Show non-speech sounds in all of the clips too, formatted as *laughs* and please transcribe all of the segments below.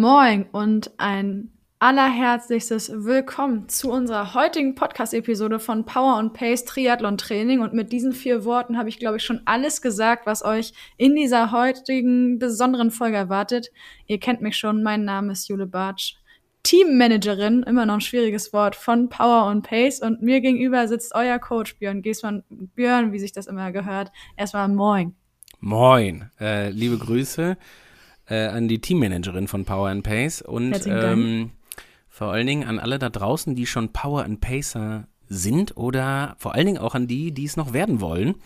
Moin und ein allerherzlichstes Willkommen zu unserer heutigen Podcast-Episode von Power und Pace Triathlon Training. Und mit diesen vier Worten habe ich, glaube ich, schon alles gesagt, was euch in dieser heutigen besonderen Folge erwartet. Ihr kennt mich schon, mein Name ist Jule Bartsch. Teammanagerin, immer noch ein schwieriges Wort, von Power und Pace. Und mir gegenüber sitzt euer Coach Björn Giesmann. Björn, wie sich das immer gehört. Erstmal Moin. Moin. Äh, liebe Grüße äh, an die Teammanagerin von Power and Pace und ähm, vor allen Dingen an alle da draußen, die schon Power and Pacer sind oder vor allen Dingen auch an die, die es noch werden wollen.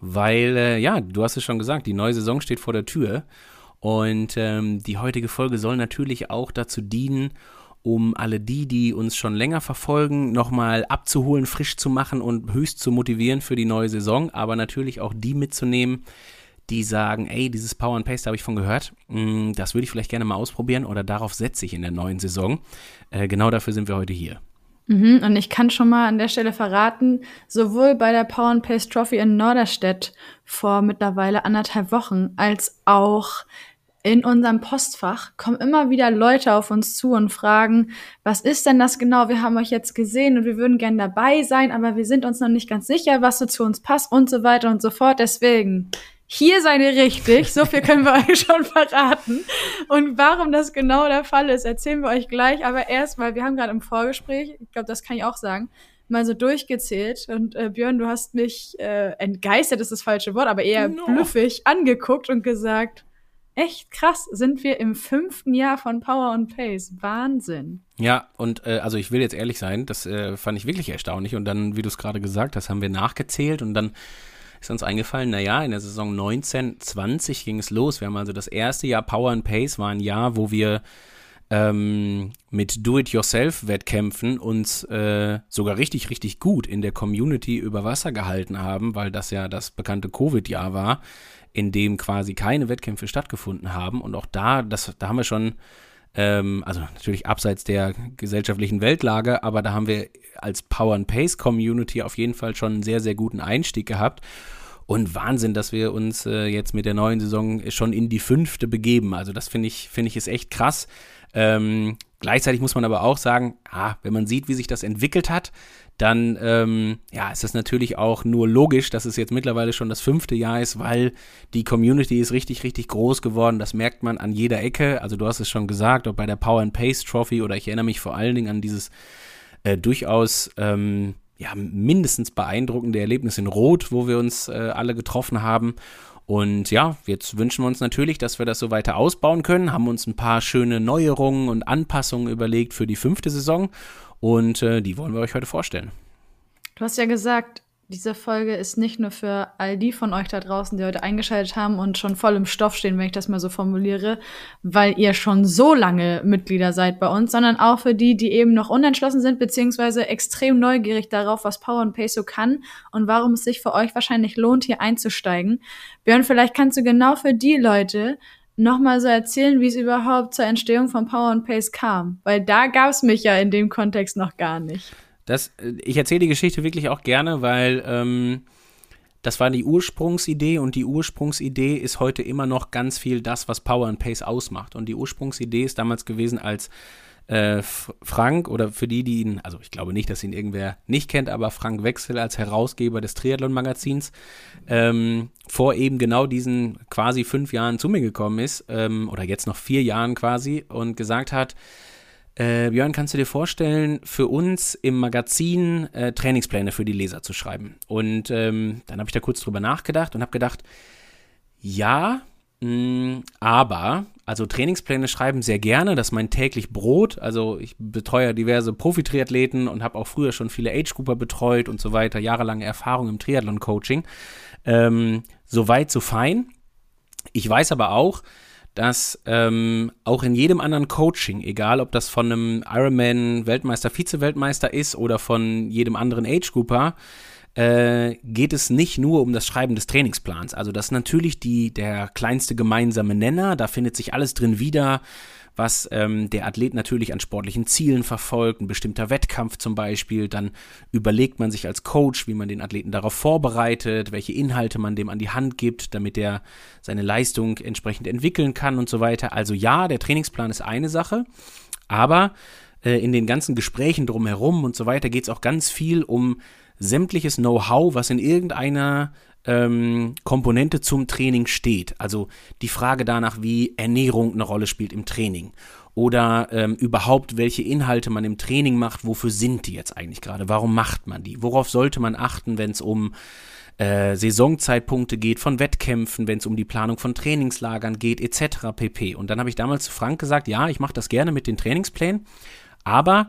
Weil, äh, ja, du hast es schon gesagt, die neue Saison steht vor der Tür. Und ähm, die heutige Folge soll natürlich auch dazu dienen, um alle die, die uns schon länger verfolgen, nochmal abzuholen, frisch zu machen und höchst zu motivieren für die neue Saison, aber natürlich auch die mitzunehmen, die sagen, ey, dieses Power and da habe ich von gehört, mm, das würde ich vielleicht gerne mal ausprobieren oder darauf setze ich in der neuen Saison. Äh, genau dafür sind wir heute hier. Mhm, und ich kann schon mal an der Stelle verraten, sowohl bei der Power and Pace Trophy in Norderstedt vor mittlerweile anderthalb Wochen, als auch in unserem Postfach kommen immer wieder Leute auf uns zu und fragen, was ist denn das genau? Wir haben euch jetzt gesehen und wir würden gern dabei sein, aber wir sind uns noch nicht ganz sicher, was so zu uns passt und so weiter und so fort. Deswegen, hier seid ihr richtig. So viel können wir *laughs* euch schon verraten. Und warum das genau der Fall ist, erzählen wir euch gleich. Aber erstmal, wir haben gerade im Vorgespräch, ich glaube, das kann ich auch sagen, mal so durchgezählt. Und äh, Björn, du hast mich äh, entgeistert, ist das falsche Wort, aber eher no. blüffig angeguckt und gesagt, echt krass, sind wir im fünften Jahr von Power and Pace. Wahnsinn. Ja, und äh, also ich will jetzt ehrlich sein, das äh, fand ich wirklich erstaunlich. Und dann, wie du es gerade gesagt hast, haben wir nachgezählt und dann ist uns eingefallen, naja, in der Saison 19, 20 ging es los. Wir haben also das erste Jahr Power and Pace war ein Jahr, wo wir ähm, mit Do-it-yourself-Wettkämpfen uns äh, sogar richtig, richtig gut in der Community über Wasser gehalten haben, weil das ja das bekannte Covid-Jahr war, in dem quasi keine Wettkämpfe stattgefunden haben. Und auch da, das, da haben wir schon ähm, also natürlich abseits der gesellschaftlichen Weltlage, aber da haben wir als Power and Pace Community auf jeden Fall schon einen sehr, sehr guten Einstieg gehabt. Und Wahnsinn, dass wir uns äh, jetzt mit der neuen Saison schon in die fünfte begeben. Also das finde ich, finde ich ist echt krass. Ähm, gleichzeitig muss man aber auch sagen, ah, wenn man sieht, wie sich das entwickelt hat, dann ähm, ja, ist es natürlich auch nur logisch, dass es jetzt mittlerweile schon das fünfte Jahr ist, weil die Community ist richtig, richtig groß geworden. Das merkt man an jeder Ecke. Also du hast es schon gesagt, ob bei der Power and Pace Trophy oder ich erinnere mich vor allen Dingen an dieses äh, durchaus ähm, ja, mindestens beeindruckende Erlebnis in Rot, wo wir uns äh, alle getroffen haben. Und ja, jetzt wünschen wir uns natürlich, dass wir das so weiter ausbauen können, haben uns ein paar schöne Neuerungen und Anpassungen überlegt für die fünfte Saison und äh, die wollen wir euch heute vorstellen. Du hast ja gesagt, diese Folge ist nicht nur für all die von euch da draußen, die heute eingeschaltet haben und schon voll im Stoff stehen, wenn ich das mal so formuliere, weil ihr schon so lange Mitglieder seid bei uns, sondern auch für die, die eben noch unentschlossen sind, beziehungsweise extrem neugierig darauf, was Power Pace so kann und warum es sich für euch wahrscheinlich lohnt, hier einzusteigen. Björn, vielleicht kannst du genau für die Leute nochmal so erzählen, wie es überhaupt zur Entstehung von Power and Pace kam? Weil da gab es mich ja in dem Kontext noch gar nicht. Das, äh, ich erzähle die Geschichte wirklich auch gerne, weil ähm, das war die Ursprungsidee und die Ursprungsidee ist heute immer noch ganz viel das, was Power and Pace ausmacht. Und die Ursprungsidee ist damals gewesen, als äh, Frank oder für die, die ihn, also ich glaube nicht, dass ihn irgendwer nicht kennt, aber Frank Wechsel als Herausgeber des Triathlon-Magazins ähm, vor eben genau diesen quasi fünf Jahren zu mir gekommen ist, ähm, oder jetzt noch vier Jahren quasi, und gesagt hat, äh, Björn, kannst du dir vorstellen, für uns im Magazin äh, Trainingspläne für die Leser zu schreiben? Und ähm, dann habe ich da kurz drüber nachgedacht und habe gedacht, ja, mh, mm, aber also Trainingspläne schreiben sehr gerne, das ist mein täglich Brot. Also ich betreue diverse Profi-Triathleten und habe auch früher schon viele Age-Grouper betreut und so weiter, jahrelange Erfahrung im Triathlon-Coaching. Ähm, Soweit, so fein. Ich weiß aber auch, dass ähm, auch in jedem anderen Coaching, egal ob das von einem Ironman-Weltmeister, Vize-Weltmeister ist oder von jedem anderen Age-Grouper, äh, geht es nicht nur um das Schreiben des Trainingsplans. Also das ist natürlich die, der kleinste gemeinsame Nenner, da findet sich alles drin wieder, was ähm, der Athlet natürlich an sportlichen Zielen verfolgt, ein bestimmter Wettkampf zum Beispiel. Dann überlegt man sich als Coach, wie man den Athleten darauf vorbereitet, welche Inhalte man dem an die Hand gibt, damit er seine Leistung entsprechend entwickeln kann und so weiter. Also ja, der Trainingsplan ist eine Sache, aber äh, in den ganzen Gesprächen drumherum und so weiter geht es auch ganz viel um sämtliches Know-how, was in irgendeiner ähm, Komponente zum Training steht. Also die Frage danach, wie Ernährung eine Rolle spielt im Training. Oder ähm, überhaupt, welche Inhalte man im Training macht, wofür sind die jetzt eigentlich gerade? Warum macht man die? Worauf sollte man achten, wenn es um äh, Saisonzeitpunkte geht, von Wettkämpfen, wenn es um die Planung von Trainingslagern geht, etc. pp. Und dann habe ich damals zu Frank gesagt, ja, ich mache das gerne mit den Trainingsplänen, aber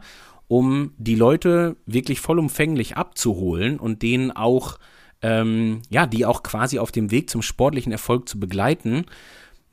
um die Leute wirklich vollumfänglich abzuholen und denen auch, ähm, ja, die auch quasi auf dem Weg zum sportlichen Erfolg zu begleiten,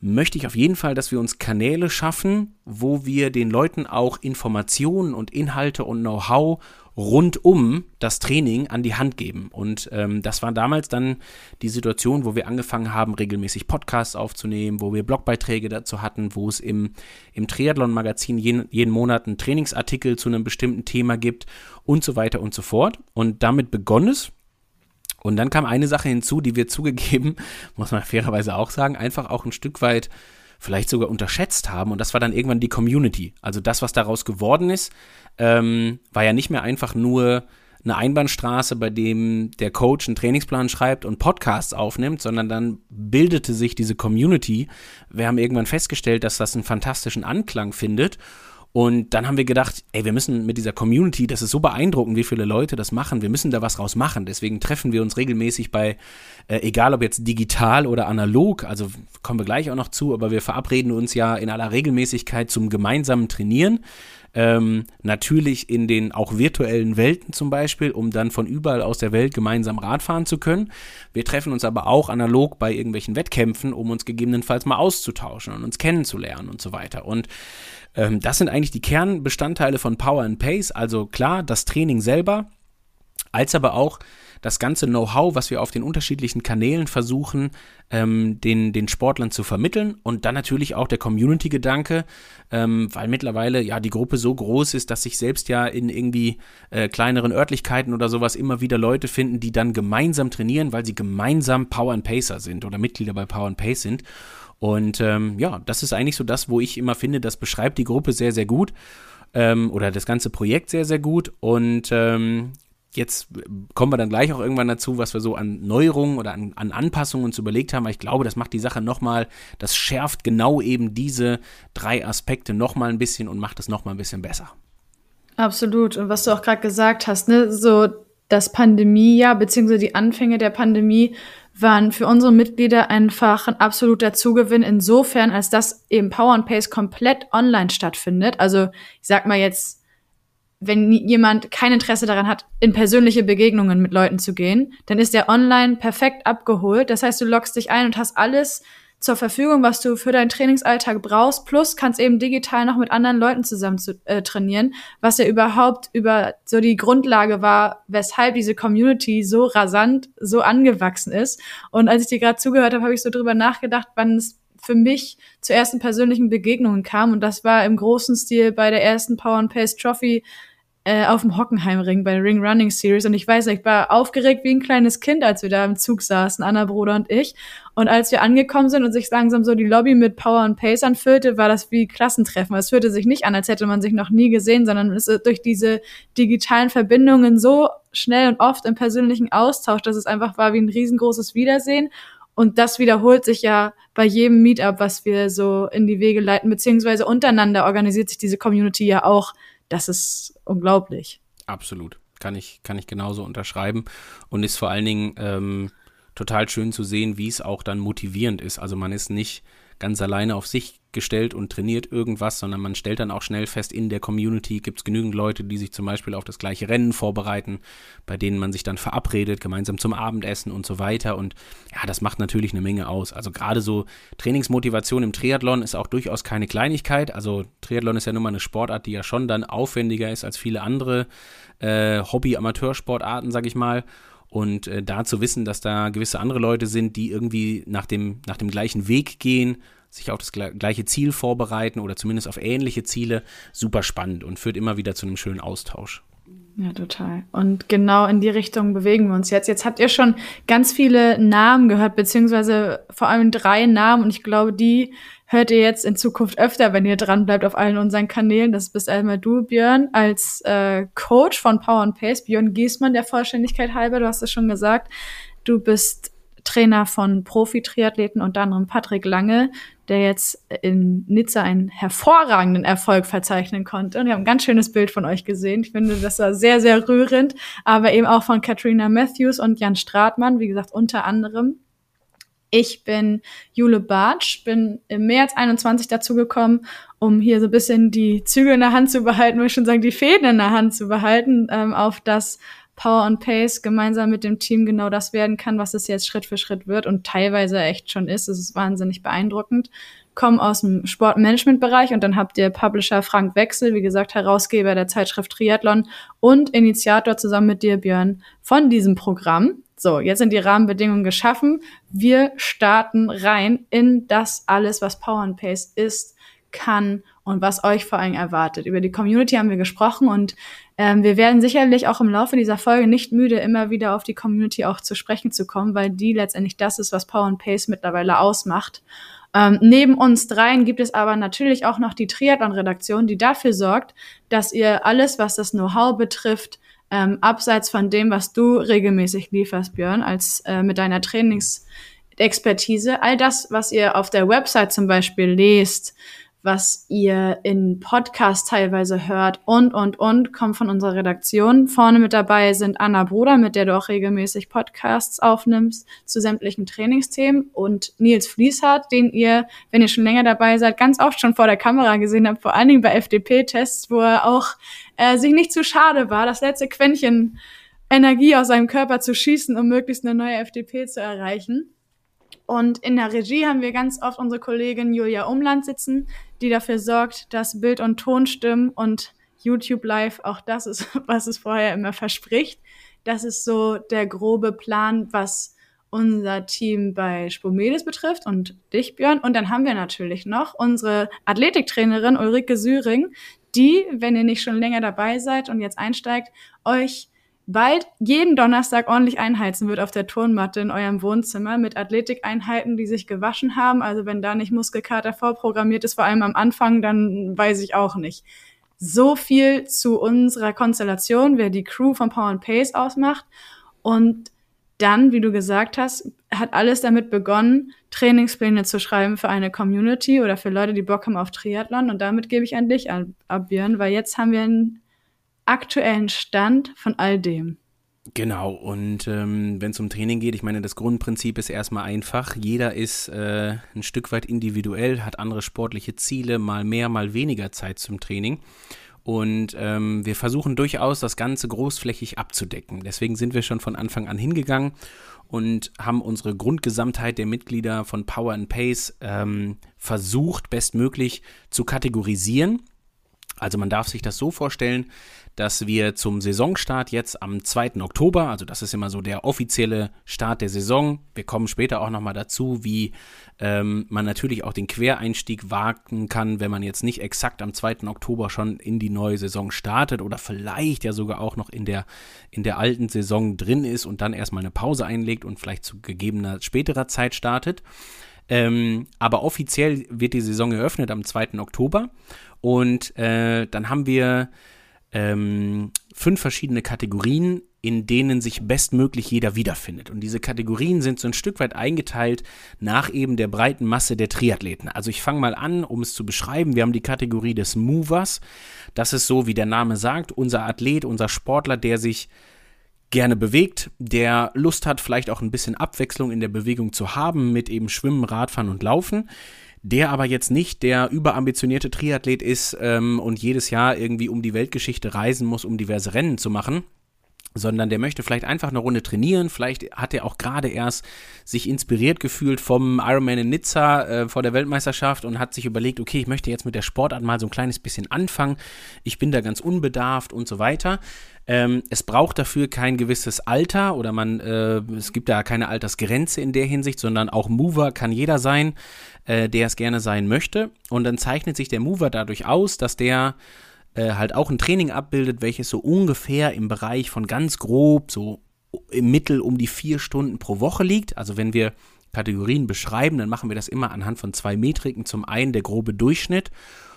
möchte ich auf jeden Fall, dass wir uns Kanäle schaffen, wo wir den Leuten auch Informationen und Inhalte und Know-how rund um das Training an die Hand geben. Und ähm, das war damals dann die Situation, wo wir angefangen haben, regelmäßig Podcasts aufzunehmen, wo wir Blogbeiträge dazu hatten, wo es im, im Triathlon-Magazin jeden, jeden Monat einen Trainingsartikel zu einem bestimmten Thema gibt und so weiter und so fort. Und damit begonnen es. Und dann kam eine Sache hinzu, die wir *laughs* zugegeben, muss man fairerweise auch sagen, einfach auch ein Stück weit vielleicht sogar unterschätzt haben. Und das war dann irgendwann die Community. Also das, was daraus geworden ist, ähm, war ja nicht mehr einfach nur eine Einbahnstraße, bei dem der Coach einen Trainingsplan schreibt und Podcasts aufnimmt, sondern dann bildete sich diese Community. Wir haben irgendwann festgestellt, dass das einen fantastischen Anklang findet und dann haben wir gedacht, ey, wir müssen mit dieser Community, das ist so beeindruckend, wie viele Leute das machen, wir müssen da was draus machen. Deswegen treffen wir uns regelmäßig bei, äh, egal ob jetzt digital oder analog, also kommen wir gleich auch noch zu, aber wir verabreden uns ja in aller Regelmäßigkeit zum gemeinsamen Trainieren. Ähm, natürlich in den auch virtuellen Welten zum Beispiel, um dann von überall aus der Welt gemeinsam Radfahren zu können. Wir treffen uns aber auch analog bei irgendwelchen Wettkämpfen, um uns gegebenenfalls mal auszutauschen und uns kennenzulernen und so weiter. Und ähm, das sind eigentlich die Kernbestandteile von Power and Pace. Also klar, das Training selber, als aber auch das ganze Know-how, was wir auf den unterschiedlichen Kanälen versuchen, ähm, den, den Sportlern zu vermitteln und dann natürlich auch der Community-Gedanke, ähm, weil mittlerweile ja die Gruppe so groß ist, dass sich selbst ja in irgendwie äh, kleineren Örtlichkeiten oder sowas immer wieder Leute finden, die dann gemeinsam trainieren, weil sie gemeinsam Power and Pacer sind oder Mitglieder bei Power and Pace sind. Und ähm, ja, das ist eigentlich so das, wo ich immer finde, das beschreibt die Gruppe sehr, sehr gut ähm, oder das ganze Projekt sehr, sehr gut. Und ähm, jetzt kommen wir dann gleich auch irgendwann dazu, was wir so an Neuerungen oder an, an Anpassungen uns überlegt haben. Aber ich glaube, das macht die Sache nochmal, das schärft genau eben diese drei Aspekte nochmal ein bisschen und macht es nochmal ein bisschen besser. Absolut. Und was du auch gerade gesagt hast, ne, so das Pandemiejahr, beziehungsweise die Anfänge der Pandemie waren für unsere Mitglieder einfach ein absoluter Zugewinn insofern, als dass eben Power and Pace komplett online stattfindet. Also ich sag mal jetzt, wenn jemand kein Interesse daran hat, in persönliche Begegnungen mit Leuten zu gehen, dann ist der online perfekt abgeholt. Das heißt, du loggst dich ein und hast alles zur Verfügung, was du für deinen Trainingsalltag brauchst, plus kannst eben digital noch mit anderen Leuten zusammen zu, äh, trainieren, was ja überhaupt über so die Grundlage war, weshalb diese Community so rasant, so angewachsen ist. Und als ich dir gerade zugehört habe, habe ich so drüber nachgedacht, wann es für mich zu ersten persönlichen Begegnungen kam. Und das war im großen Stil bei der ersten Power and Pace Trophy äh, auf dem Hockenheimring bei der Ring Running Series und ich weiß, ich war aufgeregt wie ein kleines Kind, als wir da im Zug saßen, Anna Bruder und ich. Und als wir angekommen sind und sich langsam so die Lobby mit Power und Pace anfüllte, war das wie Klassentreffen. Es fühlte sich nicht an, als hätte man sich noch nie gesehen, sondern es ist durch diese digitalen Verbindungen so schnell und oft im persönlichen Austausch, dass es einfach war wie ein riesengroßes Wiedersehen. Und das wiederholt sich ja bei jedem Meetup, was wir so in die Wege leiten, beziehungsweise untereinander organisiert sich diese Community ja auch das ist unglaublich. Absolut. Kann ich, kann ich genauso unterschreiben. Und ist vor allen Dingen ähm, total schön zu sehen, wie es auch dann motivierend ist. Also man ist nicht ganz alleine auf sich gestellt und trainiert irgendwas, sondern man stellt dann auch schnell fest, in der Community gibt es genügend Leute, die sich zum Beispiel auf das gleiche Rennen vorbereiten, bei denen man sich dann verabredet, gemeinsam zum Abendessen und so weiter. Und ja, das macht natürlich eine Menge aus. Also gerade so Trainingsmotivation im Triathlon ist auch durchaus keine Kleinigkeit. Also Triathlon ist ja nun mal eine Sportart, die ja schon dann aufwendiger ist als viele andere äh, Hobby-Amateursportarten, sag ich mal. Und äh, da zu wissen, dass da gewisse andere Leute sind, die irgendwie nach dem, nach dem gleichen Weg gehen, sich auf das gleiche Ziel vorbereiten oder zumindest auf ähnliche Ziele, super spannend und führt immer wieder zu einem schönen Austausch. Ja, total. Und genau in die Richtung bewegen wir uns jetzt. Jetzt habt ihr schon ganz viele Namen gehört, beziehungsweise vor allem drei Namen. Und ich glaube, die hört ihr jetzt in Zukunft öfter, wenn ihr dran bleibt auf allen unseren Kanälen. Das bist einmal du, Björn, als äh, Coach von Power and Pace. Björn Giesmann, der Vollständigkeit halber, du hast es schon gesagt. Du bist Trainer von Profi-Triathleten, unter anderem Patrick Lange, der jetzt in Nizza einen hervorragenden Erfolg verzeichnen konnte. Und wir haben ein ganz schönes Bild von euch gesehen. Ich finde, das war sehr, sehr rührend. Aber eben auch von Katrina Matthews und Jan Stratmann, wie gesagt, unter anderem. Ich bin Jule Bartsch, bin im März 21 dazugekommen, um hier so ein bisschen die Zügel in der Hand zu behalten, würde ich schon sagen, die Fäden in der Hand zu behalten, ähm, auf das Power and Pace gemeinsam mit dem Team genau das werden kann, was es jetzt Schritt für Schritt wird und teilweise echt schon ist. Es ist wahnsinnig beeindruckend. Komme aus dem Sportmanagement-Bereich und dann habt ihr Publisher Frank Wechsel, wie gesagt, Herausgeber der Zeitschrift Triathlon und Initiator zusammen mit dir, Björn, von diesem Programm. So, jetzt sind die Rahmenbedingungen geschaffen. Wir starten rein in das alles, was Power and Pace ist, kann und was euch vor allem erwartet. Über die Community haben wir gesprochen und ähm, wir werden sicherlich auch im Laufe dieser Folge nicht müde, immer wieder auf die Community auch zu sprechen zu kommen, weil die letztendlich das ist, was Power and Pace mittlerweile ausmacht. Ähm, neben uns dreien gibt es aber natürlich auch noch die Triathlon-Redaktion, die dafür sorgt, dass ihr alles, was das Know-how betrifft, ähm, abseits von dem, was du regelmäßig lieferst, Björn, als äh, mit deiner Trainingsexpertise, all das, was ihr auf der Website zum Beispiel lest, was ihr in Podcasts teilweise hört und, und, und, kommt von unserer Redaktion. Vorne mit dabei sind Anna Bruder, mit der du auch regelmäßig Podcasts aufnimmst zu sämtlichen Trainingsthemen und Nils Fließhardt, den ihr, wenn ihr schon länger dabei seid, ganz oft schon vor der Kamera gesehen habt, vor allen Dingen bei FDP-Tests, wo er auch äh, sich nicht zu schade war, das letzte Quäntchen Energie aus seinem Körper zu schießen, um möglichst eine neue FDP zu erreichen. Und in der Regie haben wir ganz oft unsere Kollegin Julia Umland sitzen, die dafür sorgt, dass Bild und Ton stimmen und YouTube Live, auch das ist, *laughs* was es vorher immer verspricht. Das ist so der grobe Plan, was unser Team bei Spomedes betrifft und dich, Björn. Und dann haben wir natürlich noch unsere Athletiktrainerin Ulrike Süring, die, wenn ihr nicht schon länger dabei seid und jetzt einsteigt, euch bald jeden Donnerstag ordentlich einheizen wird auf der Turnmatte in eurem Wohnzimmer mit Athletikeinheiten, die sich gewaschen haben. Also wenn da nicht Muskelkater vorprogrammiert ist, vor allem am Anfang, dann weiß ich auch nicht. So viel zu unserer Konstellation, wer die Crew von Power and Pace ausmacht. Und dann, wie du gesagt hast, hat alles damit begonnen, Trainingspläne zu schreiben für eine Community oder für Leute, die Bock haben auf Triathlon. Und damit gebe ich an dich ab, Björn, weil jetzt haben wir ein aktuellen Stand von all dem. Genau, und ähm, wenn es um Training geht, ich meine, das Grundprinzip ist erstmal einfach. Jeder ist äh, ein Stück weit individuell, hat andere sportliche Ziele, mal mehr, mal weniger Zeit zum Training. Und ähm, wir versuchen durchaus, das Ganze großflächig abzudecken. Deswegen sind wir schon von Anfang an hingegangen und haben unsere Grundgesamtheit der Mitglieder von Power and Pace ähm, versucht, bestmöglich zu kategorisieren. Also man darf sich das so vorstellen, dass wir zum Saisonstart jetzt am 2. Oktober, also das ist immer so der offizielle Start der Saison, wir kommen später auch nochmal dazu, wie ähm, man natürlich auch den Quereinstieg wagen kann, wenn man jetzt nicht exakt am 2. Oktober schon in die neue Saison startet oder vielleicht ja sogar auch noch in der, in der alten Saison drin ist und dann erstmal eine Pause einlegt und vielleicht zu gegebener späterer Zeit startet. Ähm, aber offiziell wird die Saison eröffnet am 2. Oktober und äh, dann haben wir ähm, fünf verschiedene Kategorien, in denen sich bestmöglich jeder wiederfindet. Und diese Kategorien sind so ein Stück weit eingeteilt nach eben der breiten Masse der Triathleten. Also ich fange mal an, um es zu beschreiben. Wir haben die Kategorie des Movers. Das ist so, wie der Name sagt, unser Athlet, unser Sportler, der sich gerne bewegt, der Lust hat, vielleicht auch ein bisschen Abwechslung in der Bewegung zu haben mit eben Schwimmen, Radfahren und Laufen der aber jetzt nicht der überambitionierte Triathlet ist ähm, und jedes Jahr irgendwie um die Weltgeschichte reisen muss, um diverse Rennen zu machen, sondern der möchte vielleicht einfach eine Runde trainieren. Vielleicht hat er auch gerade erst sich inspiriert gefühlt vom Ironman in Nizza äh, vor der Weltmeisterschaft und hat sich überlegt, okay, ich möchte jetzt mit der Sportart mal so ein kleines bisschen anfangen. Ich bin da ganz unbedarft und so weiter. Ähm, es braucht dafür kein gewisses Alter oder man, äh, es gibt da keine Altersgrenze in der Hinsicht, sondern auch Mover kann jeder sein, äh, der es gerne sein möchte. Und dann zeichnet sich der Mover dadurch aus, dass der äh, halt auch ein Training abbildet, welches so ungefähr im Bereich von ganz grob, so im Mittel um die vier Stunden pro Woche liegt. Also wenn wir Kategorien beschreiben, dann machen wir das immer anhand von zwei Metriken. Zum einen der grobe Durchschnitt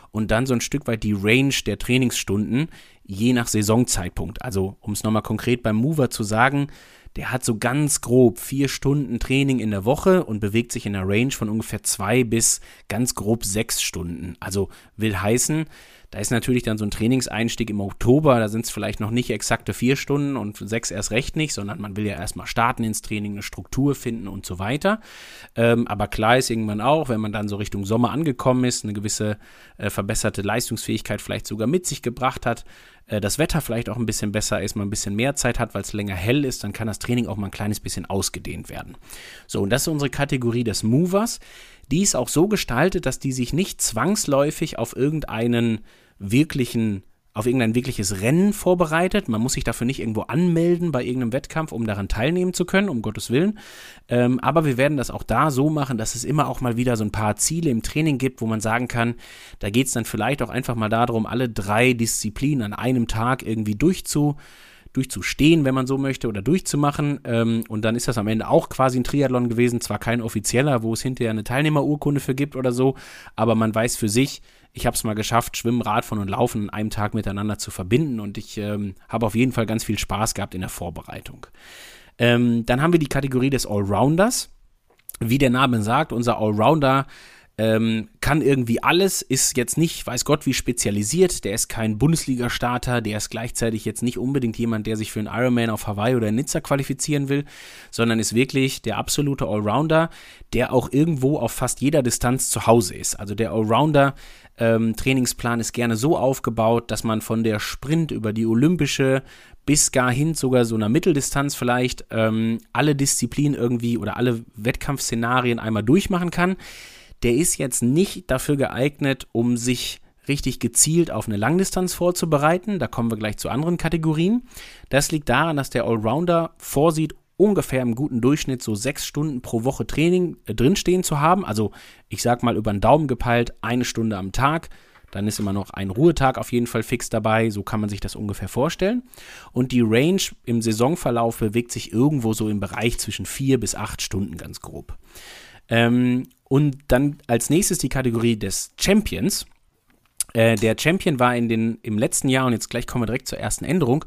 und dann so ein Stück weit die Range der Trainingsstunden, je nach Saisonzeitpunkt. Also um es nochmal konkret beim Mover zu sagen, der hat so ganz grob vier Stunden Training in der Woche und bewegt sich in der Range von ungefähr zwei bis ganz grob sechs Stunden. Also will heißen, da ist natürlich dann so ein Trainingseinstieg im Oktober, da sind es vielleicht noch nicht exakte vier Stunden und sechs erst recht nicht, sondern man will ja erstmal starten ins Training, eine Struktur finden und so weiter. Ähm, aber klar ist irgendwann auch, wenn man dann so Richtung Sommer angekommen ist, eine gewisse äh, verbesserte Leistungsfähigkeit vielleicht sogar mit sich gebracht hat, äh, das Wetter vielleicht auch ein bisschen besser ist, man ein bisschen mehr Zeit hat, weil es länger hell ist, dann kann das Training auch mal ein kleines bisschen ausgedehnt werden. So, und das ist unsere Kategorie des Movers. Die ist auch so gestaltet, dass die sich nicht zwangsläufig auf irgendeinen wirklichen auf irgendein wirkliches Rennen vorbereitet. Man muss sich dafür nicht irgendwo anmelden bei irgendeinem Wettkampf, um daran teilnehmen zu können, um Gottes Willen. Ähm, aber wir werden das auch da so machen, dass es immer auch mal wieder so ein paar Ziele im Training gibt, wo man sagen kann, da geht es dann vielleicht auch einfach mal darum, alle drei Disziplinen an einem Tag irgendwie durchzu durchzustehen, wenn man so möchte, oder durchzumachen. Ähm, und dann ist das am Ende auch quasi ein Triathlon gewesen. Zwar kein offizieller, wo es hinterher eine Teilnehmerurkunde für gibt oder so, aber man weiß für sich, ich habe es mal geschafft, Schwimmen, Radfahren und Laufen an einem Tag miteinander zu verbinden und ich ähm, habe auf jeden Fall ganz viel Spaß gehabt in der Vorbereitung. Ähm, dann haben wir die Kategorie des Allrounders. Wie der Name sagt, unser Allrounder ähm, kann irgendwie alles, ist jetzt nicht, weiß Gott, wie spezialisiert. Der ist kein Bundesliga-Starter, der ist gleichzeitig jetzt nicht unbedingt jemand, der sich für einen Ironman auf Hawaii oder in Nizza qualifizieren will, sondern ist wirklich der absolute Allrounder, der auch irgendwo auf fast jeder Distanz zu Hause ist. Also der Allrounder ähm, Trainingsplan ist gerne so aufgebaut, dass man von der Sprint über die olympische bis gar hin sogar so einer Mitteldistanz vielleicht ähm, alle Disziplinen irgendwie oder alle Wettkampfszenarien einmal durchmachen kann der ist jetzt nicht dafür geeignet, um sich richtig gezielt auf eine Langdistanz vorzubereiten. Da kommen wir gleich zu anderen Kategorien. Das liegt daran, dass der Allrounder vorsieht, ungefähr im guten Durchschnitt so sechs Stunden pro Woche Training äh, drinstehen zu haben. Also ich sag mal über den Daumen gepeilt, eine Stunde am Tag. Dann ist immer noch ein Ruhetag auf jeden Fall fix dabei. So kann man sich das ungefähr vorstellen. Und die Range im Saisonverlauf bewegt sich irgendwo so im Bereich zwischen vier bis acht Stunden ganz grob. Ähm, und dann als nächstes die Kategorie des Champions. Äh, der Champion war in den, im letzten Jahr, und jetzt gleich kommen wir direkt zur ersten Änderung,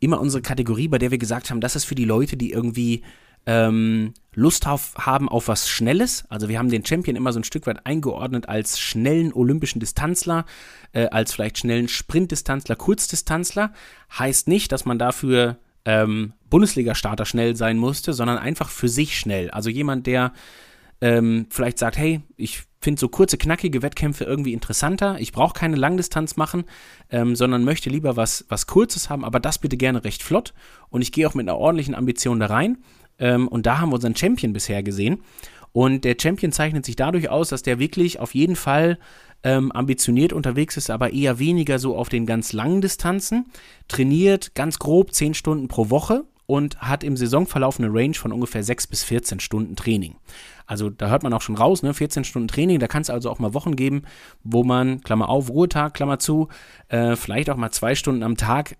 immer unsere Kategorie, bei der wir gesagt haben, das ist für die Leute, die irgendwie ähm, Lust auf, haben auf was Schnelles. Also wir haben den Champion immer so ein Stück weit eingeordnet als schnellen olympischen Distanzler, äh, als vielleicht schnellen Sprintdistanzler, Kurzdistanzler. Heißt nicht, dass man dafür ähm, Bundesliga-Starter schnell sein musste, sondern einfach für sich schnell. Also jemand, der ähm, vielleicht sagt, hey, ich finde so kurze, knackige Wettkämpfe irgendwie interessanter. Ich brauche keine Langdistanz machen, ähm, sondern möchte lieber was, was Kurzes haben, aber das bitte gerne recht flott. Und ich gehe auch mit einer ordentlichen Ambition da rein. Ähm, und da haben wir unseren Champion bisher gesehen. Und der Champion zeichnet sich dadurch aus, dass der wirklich auf jeden Fall ähm, ambitioniert unterwegs ist, aber eher weniger so auf den ganz langen Distanzen. Trainiert ganz grob 10 Stunden pro Woche und hat im Saisonverlauf eine Range von ungefähr 6 bis 14 Stunden Training. Also da hört man auch schon raus, ne? 14 Stunden Training, da kann es also auch mal Wochen geben, wo man, Klammer auf, Ruhetag, Klammer zu, äh, vielleicht auch mal zwei Stunden am Tag,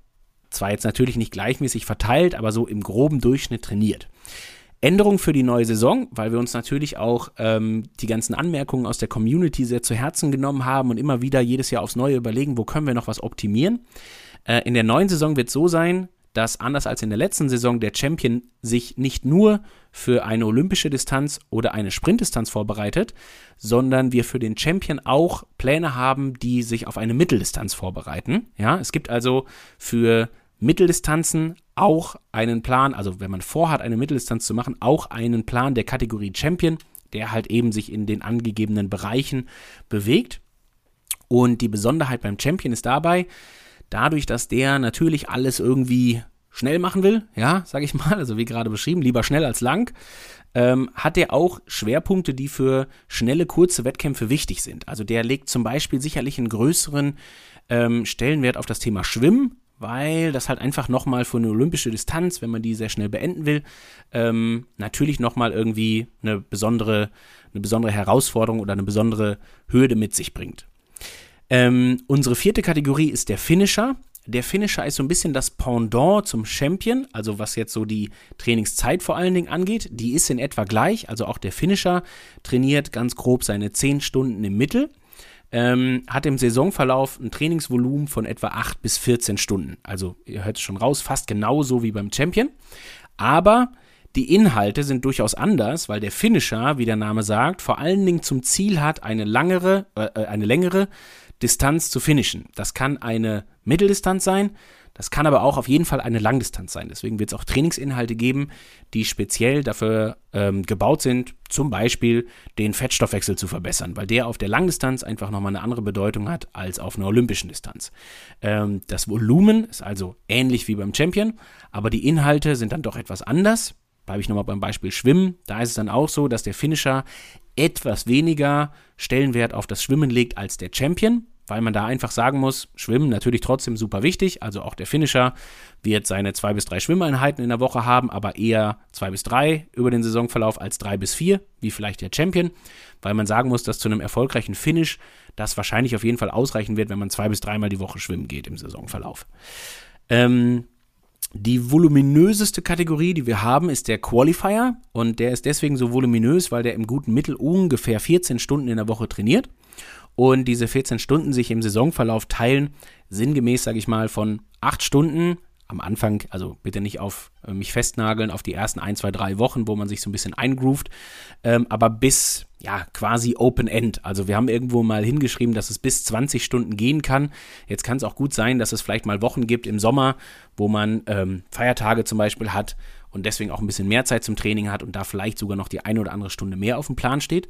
zwar jetzt natürlich nicht gleichmäßig verteilt, aber so im groben Durchschnitt trainiert. Änderung für die neue Saison, weil wir uns natürlich auch ähm, die ganzen Anmerkungen aus der Community sehr zu Herzen genommen haben und immer wieder jedes Jahr aufs Neue überlegen, wo können wir noch was optimieren. Äh, in der neuen Saison wird es so sein, dass anders als in der letzten Saison der Champion sich nicht nur für eine olympische Distanz oder eine Sprintdistanz vorbereitet, sondern wir für den Champion auch Pläne haben, die sich auf eine Mitteldistanz vorbereiten. Ja, es gibt also für Mitteldistanzen auch einen Plan, also wenn man vorhat, eine Mitteldistanz zu machen, auch einen Plan der Kategorie Champion, der halt eben sich in den angegebenen Bereichen bewegt. Und die Besonderheit beim Champion ist dabei, dadurch, dass der natürlich alles irgendwie schnell machen will, ja, sage ich mal, *laughs* also wie gerade beschrieben, lieber schnell als lang, ähm, hat er auch Schwerpunkte, die für schnelle, kurze Wettkämpfe wichtig sind. Also der legt zum Beispiel sicherlich einen größeren ähm, Stellenwert auf das Thema Schwimmen, weil das halt einfach nochmal für eine olympische Distanz, wenn man die sehr schnell beenden will, ähm, natürlich nochmal irgendwie eine besondere, eine besondere Herausforderung oder eine besondere Hürde mit sich bringt. Ähm, unsere vierte Kategorie ist der Finisher. Der Finisher ist so ein bisschen das Pendant zum Champion, also was jetzt so die Trainingszeit vor allen Dingen angeht. Die ist in etwa gleich, also auch der Finisher trainiert ganz grob seine 10 Stunden im Mittel. Ähm, hat im Saisonverlauf ein Trainingsvolumen von etwa 8 bis 14 Stunden. Also ihr hört es schon raus, fast genauso wie beim Champion. Aber die Inhalte sind durchaus anders, weil der Finisher, wie der Name sagt, vor allen Dingen zum Ziel hat, eine, langere, äh, äh eine längere Distanz zu finishen. Das kann eine Mitteldistanz sein, das kann aber auch auf jeden Fall eine Langdistanz sein. Deswegen wird es auch Trainingsinhalte geben, die speziell dafür ähm, gebaut sind, zum Beispiel den Fettstoffwechsel zu verbessern, weil der auf der Langdistanz einfach nochmal eine andere Bedeutung hat als auf einer olympischen Distanz. Ähm, das Volumen ist also ähnlich wie beim Champion, aber die Inhalte sind dann doch etwas anders. Bleibe ich nochmal beim Beispiel Schwimmen. Da ist es dann auch so, dass der Finisher etwas weniger Stellenwert auf das Schwimmen legt als der Champion weil man da einfach sagen muss, Schwimmen natürlich trotzdem super wichtig. Also auch der Finisher wird seine zwei bis drei Schwimmeinheiten in der Woche haben, aber eher zwei bis drei über den Saisonverlauf als drei bis vier, wie vielleicht der Champion, weil man sagen muss, dass zu einem erfolgreichen Finish das wahrscheinlich auf jeden Fall ausreichen wird, wenn man zwei bis dreimal die Woche schwimmen geht im Saisonverlauf. Ähm, die voluminöseste Kategorie, die wir haben, ist der Qualifier und der ist deswegen so voluminös, weil der im guten Mittel ungefähr 14 Stunden in der Woche trainiert und diese 14 Stunden sich im Saisonverlauf teilen, sinngemäß, sage ich mal, von 8 Stunden am Anfang, also bitte nicht auf äh, mich festnageln, auf die ersten 1, 2, 3 Wochen, wo man sich so ein bisschen eingroovt, ähm, aber bis, ja, quasi Open End. Also wir haben irgendwo mal hingeschrieben, dass es bis 20 Stunden gehen kann. Jetzt kann es auch gut sein, dass es vielleicht mal Wochen gibt im Sommer, wo man ähm, Feiertage zum Beispiel hat und deswegen auch ein bisschen mehr Zeit zum Training hat und da vielleicht sogar noch die eine oder andere Stunde mehr auf dem Plan steht.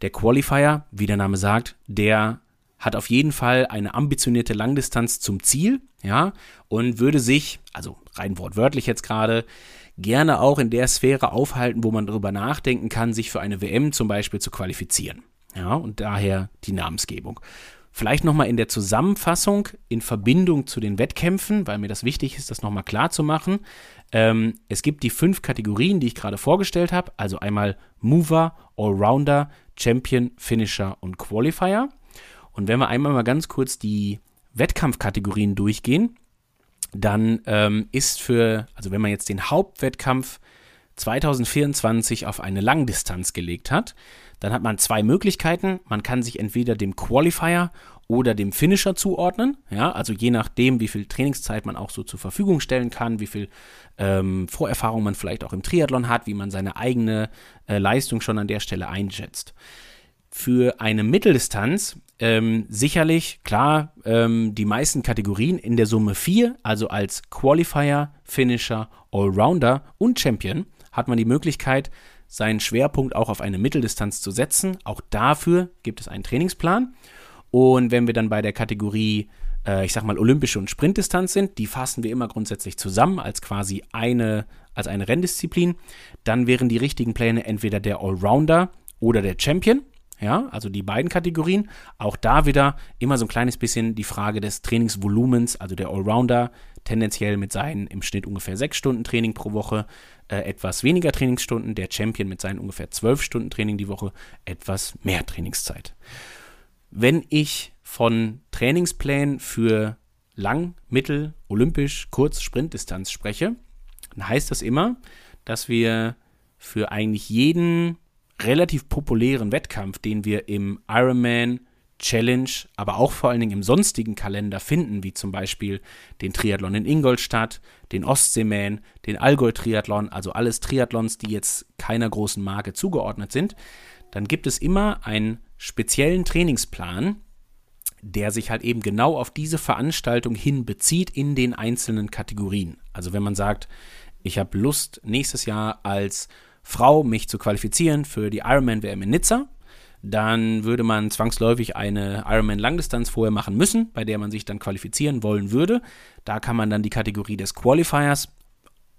Der Qualifier, wie der Name sagt, der hat auf jeden Fall eine ambitionierte Langdistanz zum Ziel, ja, und würde sich, also rein wortwörtlich jetzt gerade, gerne auch in der Sphäre aufhalten, wo man darüber nachdenken kann, sich für eine WM zum Beispiel zu qualifizieren. Ja, und daher die Namensgebung. Vielleicht nochmal in der Zusammenfassung in Verbindung zu den Wettkämpfen, weil mir das wichtig ist, das nochmal klar zu machen. Ähm, es gibt die fünf Kategorien, die ich gerade vorgestellt habe, also einmal Mover, Allrounder, Champion, Finisher und Qualifier. Und wenn wir einmal mal ganz kurz die Wettkampfkategorien durchgehen, dann ähm, ist für, also wenn man jetzt den Hauptwettkampf 2024 auf eine Langdistanz gelegt hat, dann hat man zwei Möglichkeiten. Man kann sich entweder dem Qualifier oder dem Finisher zuordnen. Ja, also je nachdem, wie viel Trainingszeit man auch so zur Verfügung stellen kann, wie viel ähm, Vorerfahrung man vielleicht auch im Triathlon hat, wie man seine eigene äh, Leistung schon an der Stelle einschätzt. Für eine Mitteldistanz ähm, sicherlich, klar, ähm, die meisten Kategorien in der Summe 4, also als Qualifier, Finisher, Allrounder und Champion, hat man die Möglichkeit, seinen Schwerpunkt auch auf eine Mitteldistanz zu setzen. Auch dafür gibt es einen Trainingsplan. Und wenn wir dann bei der Kategorie, äh, ich sag mal, olympische und Sprintdistanz sind, die fassen wir immer grundsätzlich zusammen als quasi eine, als eine Renndisziplin, dann wären die richtigen Pläne entweder der Allrounder oder der Champion. Ja, also die beiden Kategorien. Auch da wieder immer so ein kleines bisschen die Frage des Trainingsvolumens. Also der Allrounder tendenziell mit seinen im Schnitt ungefähr sechs Stunden Training pro Woche, äh, etwas weniger Trainingsstunden. Der Champion mit seinen ungefähr zwölf Stunden Training die Woche, etwas mehr Trainingszeit. Wenn ich von Trainingsplänen für Lang-, Mittel-, Olympisch-, Kurz-, Sprintdistanz spreche, dann heißt das immer, dass wir für eigentlich jeden relativ populären Wettkampf, den wir im Ironman Challenge, aber auch vor allen Dingen im sonstigen Kalender finden, wie zum Beispiel den Triathlon in Ingolstadt, den Ostseeman, den Allgäu-Triathlon, also alles Triathlons, die jetzt keiner großen Marke zugeordnet sind, dann gibt es immer einen speziellen Trainingsplan, der sich halt eben genau auf diese Veranstaltung hin bezieht in den einzelnen Kategorien. Also wenn man sagt, ich habe Lust, nächstes Jahr als Frau mich zu qualifizieren für die Ironman WM in Nizza, dann würde man zwangsläufig eine Ironman Langdistanz vorher machen müssen, bei der man sich dann qualifizieren wollen würde. Da kann man dann die Kategorie des Qualifiers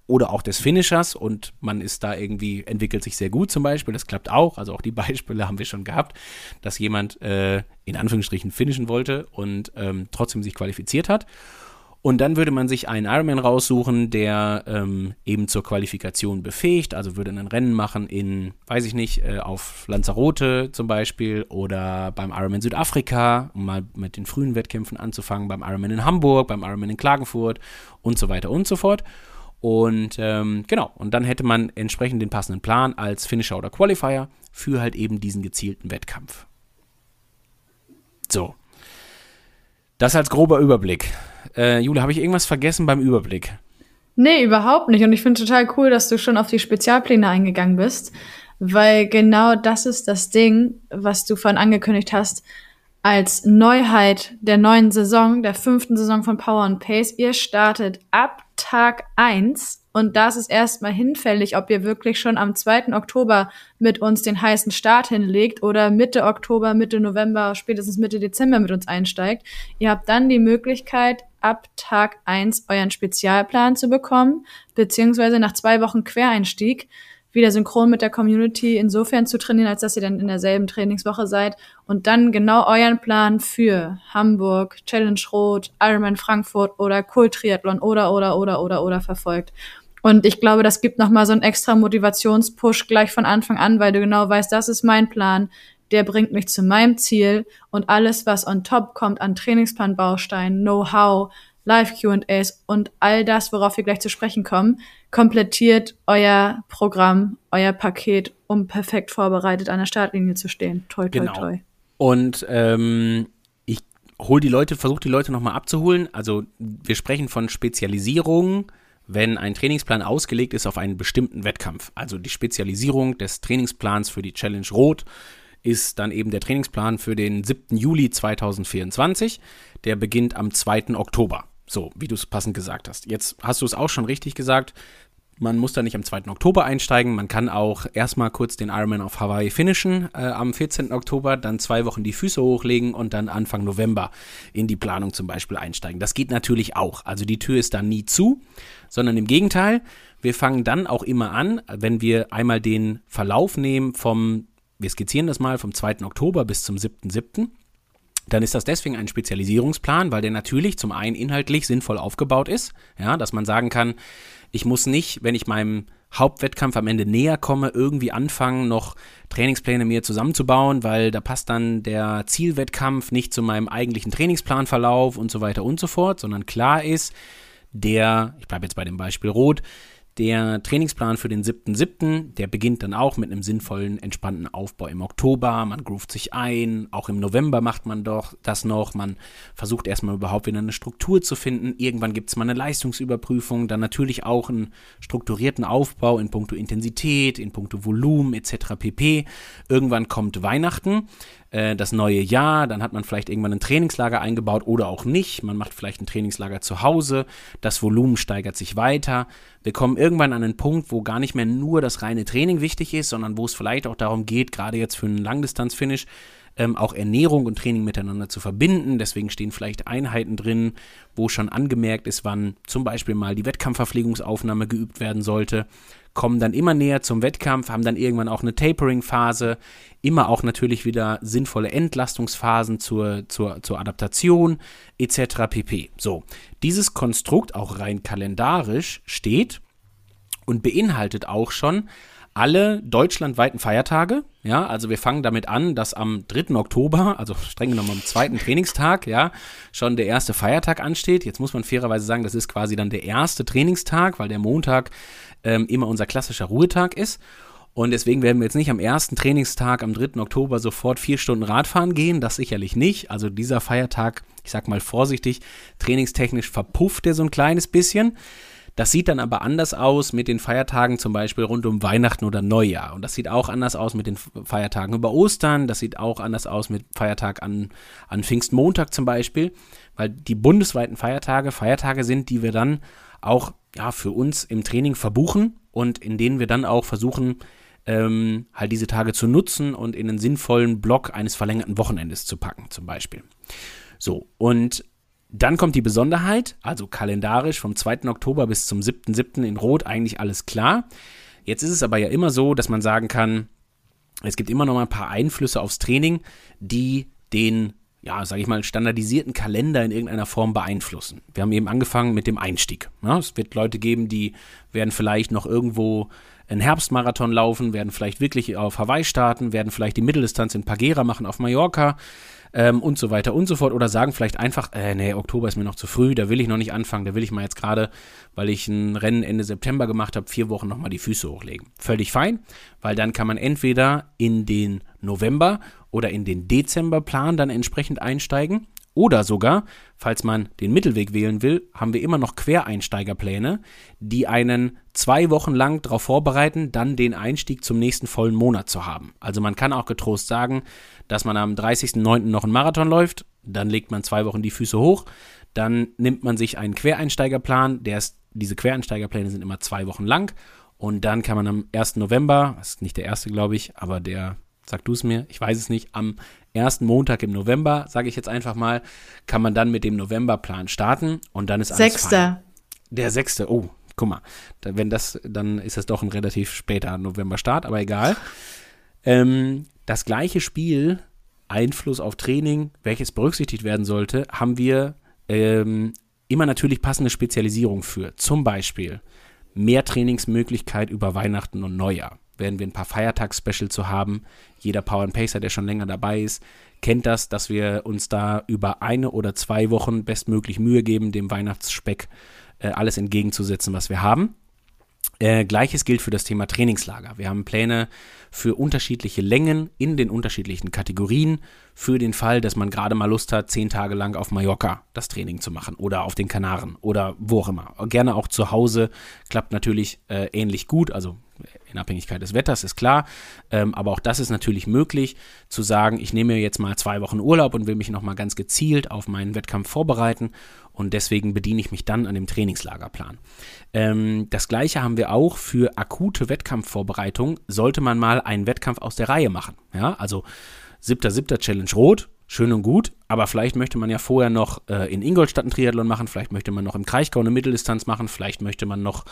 oder auch des Finishers und man ist da irgendwie, entwickelt sich sehr gut zum Beispiel, das klappt auch, also auch die *laughs* Beispiele haben wir schon gehabt, dass jemand äh, in Anführungsstrichen finishen wollte und ähm, trotzdem sich qualifiziert hat. Und dann würde man sich einen Ironman raussuchen, der ähm, eben zur Qualifikation befähigt, also würde ein Rennen machen in, weiß ich nicht, äh, auf Lanzarote zum Beispiel oder beim Ironman Südafrika, um mal mit den frühen Wettkämpfen anzufangen, beim Ironman in Hamburg, beim Ironman in Klagenfurt und so weiter und so fort. Und ähm, genau, und dann hätte man entsprechend den passenden Plan als Finisher oder Qualifier für halt eben diesen gezielten Wettkampf. So. Das als grober Überblick. Äh, Jule, habe ich irgendwas vergessen beim Überblick? Nee, überhaupt nicht. Und ich finde total cool, dass du schon auf die Spezialpläne eingegangen bist, weil genau das ist das Ding, was du vorhin angekündigt hast, als Neuheit der neuen Saison, der fünften Saison von Power and Pace. Ihr startet ab Tag eins und da ist erstmal hinfällig, ob ihr wirklich schon am 2. Oktober mit uns den heißen Start hinlegt oder Mitte Oktober, Mitte November, spätestens Mitte Dezember mit uns einsteigt. Ihr habt dann die Möglichkeit, ab Tag eins euren Spezialplan zu bekommen, beziehungsweise nach zwei Wochen Quereinstieg wieder synchron mit der Community insofern zu trainieren, als dass ihr dann in derselben Trainingswoche seid. Und dann genau euren Plan für Hamburg, Challenge Rot, Ironman Frankfurt oder Kultriathlon oder oder oder oder oder verfolgt. Und ich glaube, das gibt nochmal so einen extra Motivationspush gleich von Anfang an, weil du genau weißt, das ist mein Plan, der bringt mich zu meinem Ziel. Und alles, was on top kommt an Trainingsplanbausteinen, Know-how, Live-QAs und all das, worauf wir gleich zu sprechen kommen, komplettiert euer Programm, euer Paket, um perfekt vorbereitet an der Startlinie zu stehen. Toi, toi, genau. toi. Und ähm, ich hole die Leute, versuche die Leute nochmal abzuholen. Also wir sprechen von Spezialisierung, wenn ein Trainingsplan ausgelegt ist auf einen bestimmten Wettkampf. Also die Spezialisierung des Trainingsplans für die Challenge Rot ist dann eben der Trainingsplan für den 7. Juli 2024. Der beginnt am 2. Oktober. So, wie du es passend gesagt hast. Jetzt hast du es auch schon richtig gesagt. Man muss da nicht am 2. Oktober einsteigen. Man kann auch erstmal kurz den Ironman auf Hawaii finishen äh, am 14. Oktober, dann zwei Wochen die Füße hochlegen und dann Anfang November in die Planung zum Beispiel einsteigen. Das geht natürlich auch. Also die Tür ist dann nie zu, sondern im Gegenteil. Wir fangen dann auch immer an, wenn wir einmal den Verlauf nehmen vom, wir skizzieren das mal, vom 2. Oktober bis zum 7.7 dann ist das deswegen ein Spezialisierungsplan, weil der natürlich zum einen inhaltlich sinnvoll aufgebaut ist, ja, dass man sagen kann, ich muss nicht, wenn ich meinem Hauptwettkampf am Ende näher komme, irgendwie anfangen, noch Trainingspläne mir zusammenzubauen, weil da passt dann der Zielwettkampf nicht zu meinem eigentlichen Trainingsplanverlauf und so weiter und so fort, sondern klar ist, der, ich bleibe jetzt bei dem Beispiel Rot, der Trainingsplan für den 7.7., der beginnt dann auch mit einem sinnvollen, entspannten Aufbau im Oktober. Man groovt sich ein. Auch im November macht man doch das noch. Man versucht erstmal überhaupt wieder eine Struktur zu finden. Irgendwann gibt es mal eine Leistungsüberprüfung. Dann natürlich auch einen strukturierten Aufbau in puncto Intensität, in puncto Volumen etc. pp. Irgendwann kommt Weihnachten. Äh, das neue Jahr, dann hat man vielleicht irgendwann ein Trainingslager eingebaut oder auch nicht. Man macht vielleicht ein Trainingslager zu Hause, das Volumen steigert sich weiter. Wir kommen irgendwann an einen Punkt, wo gar nicht mehr nur das reine Training wichtig ist, sondern wo es vielleicht auch darum geht, gerade jetzt für einen Langdistanzfinish, ähm, auch Ernährung und Training miteinander zu verbinden. Deswegen stehen vielleicht Einheiten drin, wo schon angemerkt ist, wann zum Beispiel mal die Wettkampfverpflegungsaufnahme geübt werden sollte kommen dann immer näher zum Wettkampf, haben dann irgendwann auch eine Tapering-Phase, immer auch natürlich wieder sinnvolle Entlastungsphasen zur, zur, zur Adaptation etc. pp. So, dieses Konstrukt auch rein kalendarisch steht und beinhaltet auch schon alle deutschlandweiten Feiertage. Ja, also wir fangen damit an, dass am 3. Oktober, also streng genommen am zweiten Trainingstag, ja, schon der erste Feiertag ansteht. Jetzt muss man fairerweise sagen, das ist quasi dann der erste Trainingstag, weil der Montag ähm, immer unser klassischer Ruhetag ist. Und deswegen werden wir jetzt nicht am ersten Trainingstag am 3. Oktober sofort vier Stunden Radfahren gehen, das sicherlich nicht. Also dieser Feiertag, ich sag mal vorsichtig, trainingstechnisch verpufft er so ein kleines bisschen. Das sieht dann aber anders aus mit den Feiertagen zum Beispiel rund um Weihnachten oder Neujahr. Und das sieht auch anders aus mit den Feiertagen über Ostern. Das sieht auch anders aus mit Feiertag an, an Pfingstmontag zum Beispiel, weil die bundesweiten Feiertage Feiertage sind, die wir dann auch ja, für uns im Training verbuchen und in denen wir dann auch versuchen, ähm, halt diese Tage zu nutzen und in einen sinnvollen Block eines verlängerten Wochenendes zu packen, zum Beispiel. So, und Dann kommt die Besonderheit, also kalendarisch vom 2. Oktober bis zum 7.7. in Rot eigentlich alles klar. Jetzt ist es aber ja immer so, dass man sagen kann, es gibt immer noch mal ein paar Einflüsse aufs Training, die den ja, sage ich mal, standardisierten Kalender in irgendeiner Form beeinflussen. Wir haben eben angefangen mit dem Einstieg. Ja, es wird Leute geben, die werden vielleicht noch irgendwo einen Herbstmarathon laufen, werden vielleicht wirklich auf Hawaii starten, werden vielleicht die Mitteldistanz in Pagera machen auf Mallorca ähm, und so weiter und so fort oder sagen vielleicht einfach, äh, nee, Oktober ist mir noch zu früh, da will ich noch nicht anfangen, da will ich mal jetzt gerade, weil ich ein Rennen Ende September gemacht habe, vier Wochen nochmal die Füße hochlegen. Völlig fein, weil dann kann man entweder in den November oder in den Dezemberplan dann entsprechend einsteigen. Oder sogar, falls man den Mittelweg wählen will, haben wir immer noch Quereinsteigerpläne, die einen zwei Wochen lang darauf vorbereiten, dann den Einstieg zum nächsten vollen Monat zu haben. Also man kann auch getrost sagen, dass man am 30.09. noch einen Marathon läuft, dann legt man zwei Wochen die Füße hoch, dann nimmt man sich einen Quereinsteigerplan, der ist, diese Quereinsteigerpläne sind immer zwei Wochen lang und dann kann man am 1. November, das ist nicht der erste, glaube ich, aber der sag du es mir, ich weiß es nicht, am ersten Montag im November, sage ich jetzt einfach mal, kann man dann mit dem Novemberplan starten und dann ist alles Sechster. Fein. Der sechste, oh, guck mal, wenn das, dann ist das doch ein relativ später November-Start, aber egal. Ähm, das gleiche Spiel, Einfluss auf Training, welches berücksichtigt werden sollte, haben wir ähm, immer natürlich passende Spezialisierung für. Zum Beispiel mehr Trainingsmöglichkeit über Weihnachten und Neujahr werden wir ein paar Feiertags-Special zu haben. Jeder Power and Pacer, der schon länger dabei ist, kennt das, dass wir uns da über eine oder zwei Wochen bestmöglich Mühe geben, dem Weihnachtsspeck äh, alles entgegenzusetzen, was wir haben. Äh, Gleiches gilt für das Thema Trainingslager. Wir haben Pläne für unterschiedliche Längen in den unterschiedlichen Kategorien für den Fall, dass man gerade mal Lust hat, zehn Tage lang auf Mallorca das Training zu machen oder auf den Kanaren oder wo auch immer. Gerne auch zu Hause klappt natürlich äh, ähnlich gut, also in Abhängigkeit des Wetters ist klar, ähm, aber auch das ist natürlich möglich, zu sagen, ich nehme jetzt mal zwei Wochen Urlaub und will mich nochmal ganz gezielt auf meinen Wettkampf vorbereiten und deswegen bediene ich mich dann an dem Trainingslagerplan. Ähm, das gleiche haben wir auch für akute Wettkampfvorbereitung, sollte man mal einen Wettkampf aus der Reihe machen. Ja, also siebter, siebter Challenge Rot, schön und gut, aber vielleicht möchte man ja vorher noch äh, in Ingolstadt einen Triathlon machen, vielleicht möchte man noch im Kraichgau eine Mitteldistanz machen, vielleicht möchte man noch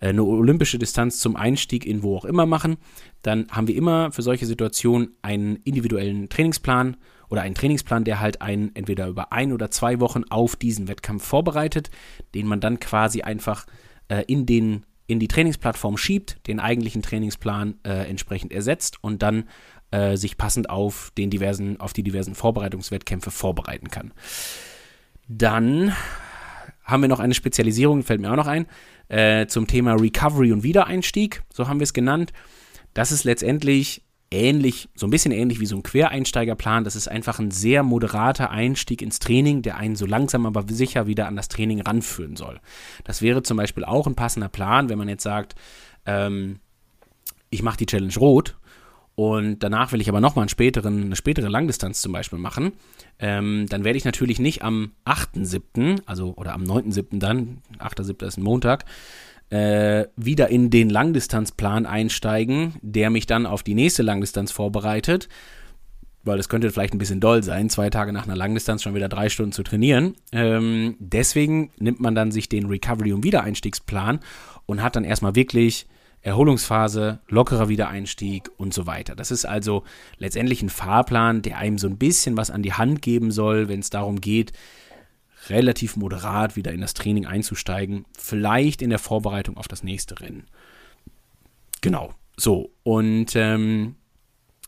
eine olympische Distanz zum Einstieg in wo auch immer machen. Dann haben wir immer für solche Situationen einen individuellen Trainingsplan oder einen Trainingsplan, der halt einen entweder über ein oder zwei Wochen auf diesen Wettkampf vorbereitet, den man dann quasi einfach äh, in den in die Trainingsplattform schiebt, den eigentlichen Trainingsplan äh, entsprechend ersetzt und dann äh, sich passend auf den diversen, auf die diversen Vorbereitungswettkämpfe vorbereiten kann. Dann haben wir noch eine Spezialisierung, fällt mir auch noch ein, äh, zum Thema Recovery und Wiedereinstieg, so haben wir es genannt. Das ist letztendlich ähnlich, so ein bisschen ähnlich wie so ein Quereinsteigerplan. Das ist einfach ein sehr moderater Einstieg ins Training, der einen so langsam aber sicher wieder an das Training ranführen soll. Das wäre zum Beispiel auch ein passender Plan, wenn man jetzt sagt, ähm, ich mache die Challenge rot und danach will ich aber nochmal eine spätere Langdistanz zum Beispiel machen, ähm, dann werde ich natürlich nicht am 8.7., also oder am 9.7. dann, 8.7. ist ein Montag, äh, wieder in den Langdistanzplan einsteigen, der mich dann auf die nächste Langdistanz vorbereitet, weil es könnte vielleicht ein bisschen doll sein, zwei Tage nach einer Langdistanz schon wieder drei Stunden zu trainieren. Ähm, deswegen nimmt man dann sich den Recovery- und Wiedereinstiegsplan und hat dann erstmal wirklich Erholungsphase, lockerer Wiedereinstieg und so weiter. Das ist also letztendlich ein Fahrplan, der einem so ein bisschen was an die Hand geben soll, wenn es darum geht, relativ moderat wieder in das Training einzusteigen, vielleicht in der Vorbereitung auf das nächste Rennen. Genau, so. Und ähm,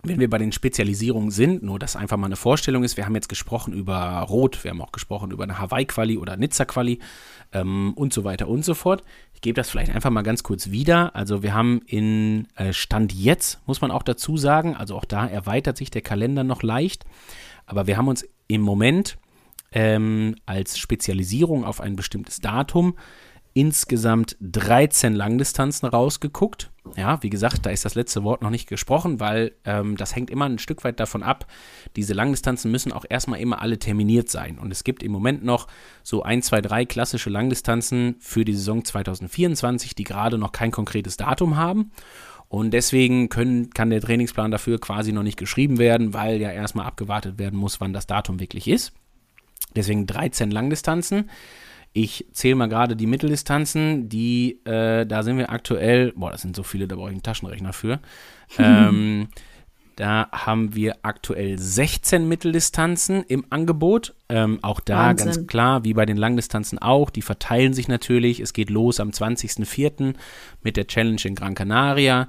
wenn wir bei den Spezialisierungen sind, nur dass einfach mal eine Vorstellung ist, wir haben jetzt gesprochen über Rot, wir haben auch gesprochen über eine Hawaii-Quali oder Nizza-Quali ähm, und so weiter und so fort. Ich gebe das vielleicht einfach mal ganz kurz wieder. Also wir haben in äh, Stand jetzt, muss man auch dazu sagen, also auch da erweitert sich der Kalender noch leicht, aber wir haben uns im Moment ähm, als Spezialisierung auf ein bestimmtes Datum insgesamt 13 Langdistanzen rausgeguckt. Ja, wie gesagt, da ist das letzte Wort noch nicht gesprochen, weil ähm, das hängt immer ein Stück weit davon ab. Diese Langdistanzen müssen auch erstmal immer alle terminiert sein. Und es gibt im Moment noch so ein, zwei, drei klassische Langdistanzen für die Saison 2024, die gerade noch kein konkretes Datum haben. Und deswegen können, kann der Trainingsplan dafür quasi noch nicht geschrieben werden, weil ja erstmal abgewartet werden muss, wann das Datum wirklich ist. Deswegen 13 Langdistanzen. Ich zähle mal gerade die Mitteldistanzen, die, äh, da sind wir aktuell, boah, das sind so viele, da brauche ich einen Taschenrechner für. *laughs* ähm, da haben wir aktuell 16 Mitteldistanzen im Angebot. Ähm, auch da Wahnsinn. ganz klar, wie bei den Langdistanzen auch, die verteilen sich natürlich. Es geht los am 20.04. mit der Challenge in Gran Canaria.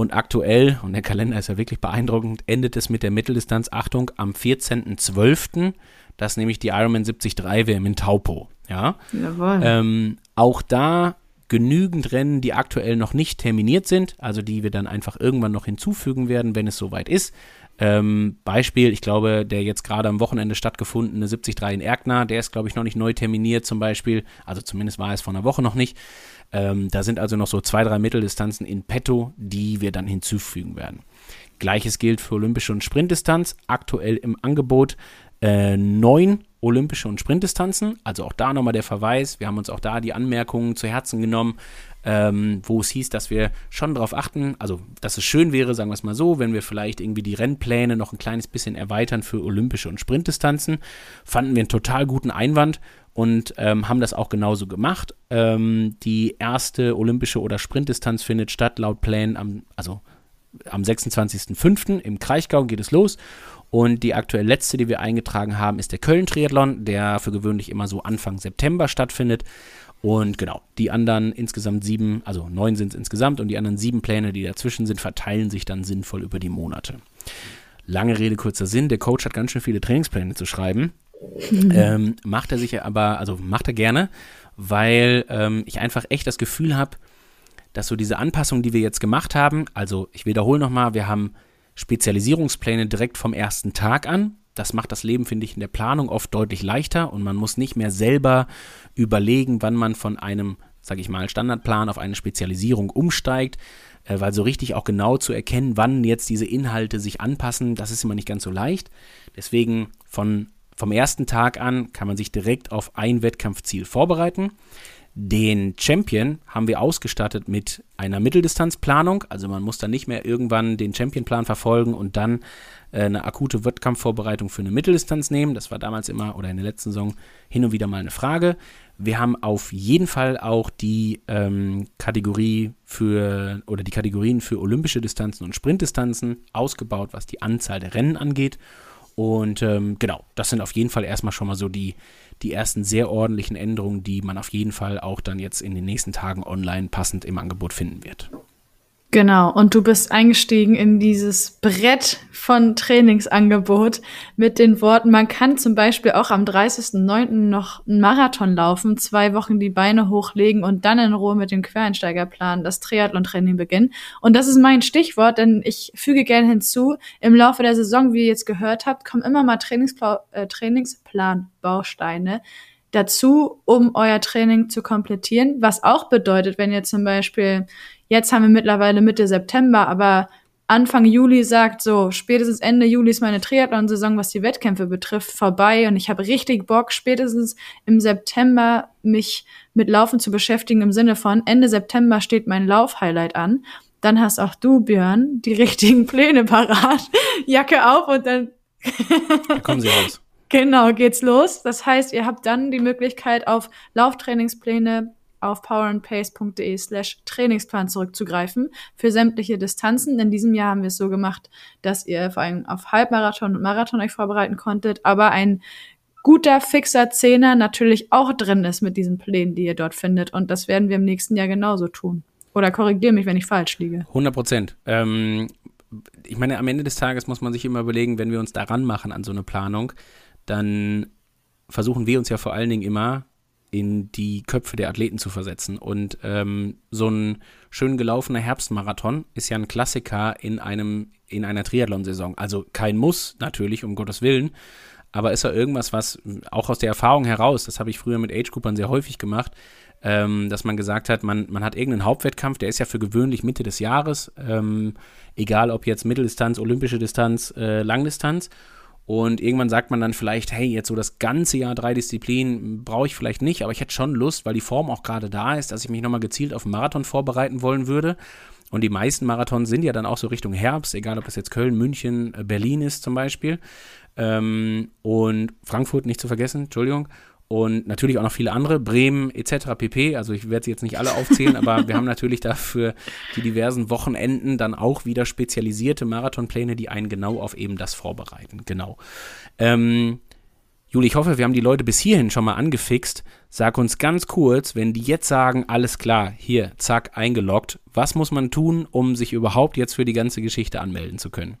Und aktuell, und der Kalender ist ja wirklich beeindruckend, endet es mit der Mitteldistanz, Achtung, am 14.12. Das nämlich die Ironman 73 WM in Taupo. Ja. Jawohl. Ähm, auch da genügend Rennen, die aktuell noch nicht terminiert sind, also die wir dann einfach irgendwann noch hinzufügen werden, wenn es soweit ist. Ähm, Beispiel, ich glaube, der jetzt gerade am Wochenende stattgefundene 73 in Erkner, der ist, glaube ich, noch nicht neu terminiert zum Beispiel. Also zumindest war es vor einer Woche noch nicht. Ähm, da sind also noch so zwei, drei Mitteldistanzen in petto, die wir dann hinzufügen werden. Gleiches gilt für olympische und Sprintdistanz. Aktuell im Angebot äh, neun olympische und Sprintdistanzen. Also auch da nochmal der Verweis. Wir haben uns auch da die Anmerkungen zu Herzen genommen, ähm, wo es hieß, dass wir schon darauf achten, also dass es schön wäre, sagen wir es mal so, wenn wir vielleicht irgendwie die Rennpläne noch ein kleines bisschen erweitern für olympische und Sprintdistanzen. Fanden wir einen total guten Einwand und ähm, haben das auch genauso gemacht. Ähm, die erste olympische oder Sprintdistanz findet statt laut Plänen am, also am 26.05. im Kraichgau geht es los und die aktuell letzte, die wir eingetragen haben, ist der Köln-Triathlon, der für gewöhnlich immer so Anfang September stattfindet. Und genau, die anderen insgesamt sieben, also neun sind es insgesamt und die anderen sieben Pläne, die dazwischen sind, verteilen sich dann sinnvoll über die Monate. Lange Rede, kurzer Sinn. Der Coach hat ganz schön viele Trainingspläne zu schreiben. Mhm. Ähm, macht er sich aber, also macht er gerne, weil ähm, ich einfach echt das Gefühl habe, dass so diese Anpassungen, die wir jetzt gemacht haben, also ich wiederhole nochmal, wir haben Spezialisierungspläne direkt vom ersten Tag an. Das macht das Leben, finde ich, in der Planung oft deutlich leichter und man muss nicht mehr selber überlegen, wann man von einem, sage ich mal, Standardplan auf eine Spezialisierung umsteigt, äh, weil so richtig auch genau zu erkennen, wann jetzt diese Inhalte sich anpassen, das ist immer nicht ganz so leicht. Deswegen von, vom ersten Tag an kann man sich direkt auf ein Wettkampfziel vorbereiten. Den Champion haben wir ausgestattet mit einer Mitteldistanzplanung. Also man muss dann nicht mehr irgendwann den Championplan verfolgen und dann äh, eine akute Wettkampfvorbereitung für eine Mitteldistanz nehmen. Das war damals immer oder in der letzten Saison hin und wieder mal eine Frage. Wir haben auf jeden Fall auch die ähm, Kategorie für oder die Kategorien für olympische Distanzen und Sprintdistanzen ausgebaut, was die Anzahl der Rennen angeht. Und ähm, genau, das sind auf jeden Fall erstmal schon mal so die, die ersten sehr ordentlichen Änderungen, die man auf jeden Fall auch dann jetzt in den nächsten Tagen online passend im Angebot finden wird. Genau, und du bist eingestiegen in dieses Brett von Trainingsangebot mit den Worten, man kann zum Beispiel auch am 30.09. noch einen Marathon laufen, zwei Wochen die Beine hochlegen und dann in Ruhe mit dem Quereinsteigerplan das Triathlon-Training beginnen. Und das ist mein Stichwort, denn ich füge gerne hinzu, im Laufe der Saison, wie ihr jetzt gehört habt, kommen immer mal Trainingspla äh, Trainingsplan-Bausteine dazu, um euer Training zu komplettieren. Was auch bedeutet, wenn ihr zum Beispiel Jetzt haben wir mittlerweile Mitte September, aber Anfang Juli sagt so, spätestens Ende Juli ist meine Triathlon-Saison, was die Wettkämpfe betrifft, vorbei und ich habe richtig Bock, spätestens im September mich mit Laufen zu beschäftigen im Sinne von Ende September steht mein Lauf-Highlight an. Dann hast auch du, Björn, die richtigen Pläne parat, *laughs* Jacke auf und dann da kommen sie raus. Genau, geht's los. Das heißt, ihr habt dann die Möglichkeit auf Lauftrainingspläne auf powerandpace.de slash Trainingsplan zurückzugreifen für sämtliche Distanzen. In diesem Jahr haben wir es so gemacht, dass ihr vor allem auf Halbmarathon und Marathon euch vorbereiten konntet, aber ein guter, fixer Zehner natürlich auch drin ist mit diesen Plänen, die ihr dort findet. Und das werden wir im nächsten Jahr genauso tun. Oder korrigiere mich, wenn ich falsch liege. 100 Prozent. Ähm, ich meine, am Ende des Tages muss man sich immer überlegen, wenn wir uns daran machen an so eine Planung, dann versuchen wir uns ja vor allen Dingen immer in die Köpfe der Athleten zu versetzen. Und ähm, so ein schön gelaufener Herbstmarathon ist ja ein Klassiker in einem in einer Triathlon-Saison. Also kein Muss natürlich, um Gottes Willen, aber ist ja irgendwas, was auch aus der Erfahrung heraus, das habe ich früher mit Age-Groupern sehr häufig gemacht, ähm, dass man gesagt hat, man, man hat irgendeinen Hauptwettkampf, der ist ja für gewöhnlich Mitte des Jahres, ähm, egal ob jetzt Mitteldistanz, olympische Distanz, äh, Langdistanz. Und irgendwann sagt man dann vielleicht, hey, jetzt so das ganze Jahr drei Disziplinen brauche ich vielleicht nicht, aber ich hätte schon Lust, weil die Form auch gerade da ist, dass ich mich nochmal gezielt auf den Marathon vorbereiten wollen würde. Und die meisten Marathons sind ja dann auch so Richtung Herbst, egal ob das jetzt Köln, München, äh, Berlin ist zum Beispiel. Ähm, und Frankfurt nicht zu vergessen, Entschuldigung. Und natürlich auch noch viele andere, Bremen etc. pp. Also ich werde sie jetzt nicht alle aufzählen, aber wir haben natürlich dafür die diversen Wochenenden dann auch wieder spezialisierte Marathonpläne, die einen genau auf eben das vorbereiten. Genau. Ähm, Juli, ich hoffe, wir haben die Leute bis hierhin schon mal angefixt. Sag uns ganz kurz, wenn die jetzt sagen, alles klar, hier, zack, eingeloggt, was muss man tun, um sich überhaupt jetzt für die ganze Geschichte anmelden zu können?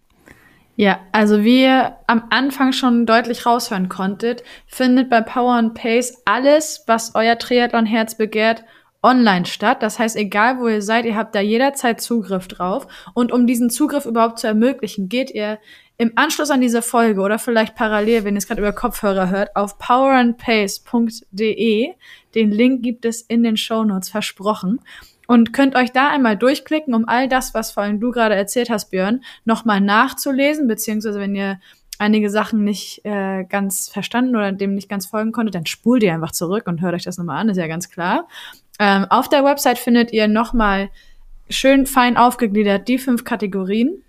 Ja, also wie ihr am Anfang schon deutlich raushören konntet, findet bei Power and Pace alles, was euer Triathlon-Herz begehrt, online statt. Das heißt, egal wo ihr seid, ihr habt da jederzeit Zugriff drauf. Und um diesen Zugriff überhaupt zu ermöglichen, geht ihr im Anschluss an diese Folge oder vielleicht parallel, wenn ihr es gerade über Kopfhörer hört, auf powerandpace.de. Den Link gibt es in den Show Notes versprochen. Und könnt euch da einmal durchklicken, um all das, was vor allem du gerade erzählt hast, Björn, nochmal nachzulesen, beziehungsweise wenn ihr einige Sachen nicht äh, ganz verstanden oder dem nicht ganz folgen konntet, dann spult ihr einfach zurück und hört euch das nochmal an, ist ja ganz klar. Ähm, auf der Website findet ihr nochmal schön fein aufgegliedert die fünf Kategorien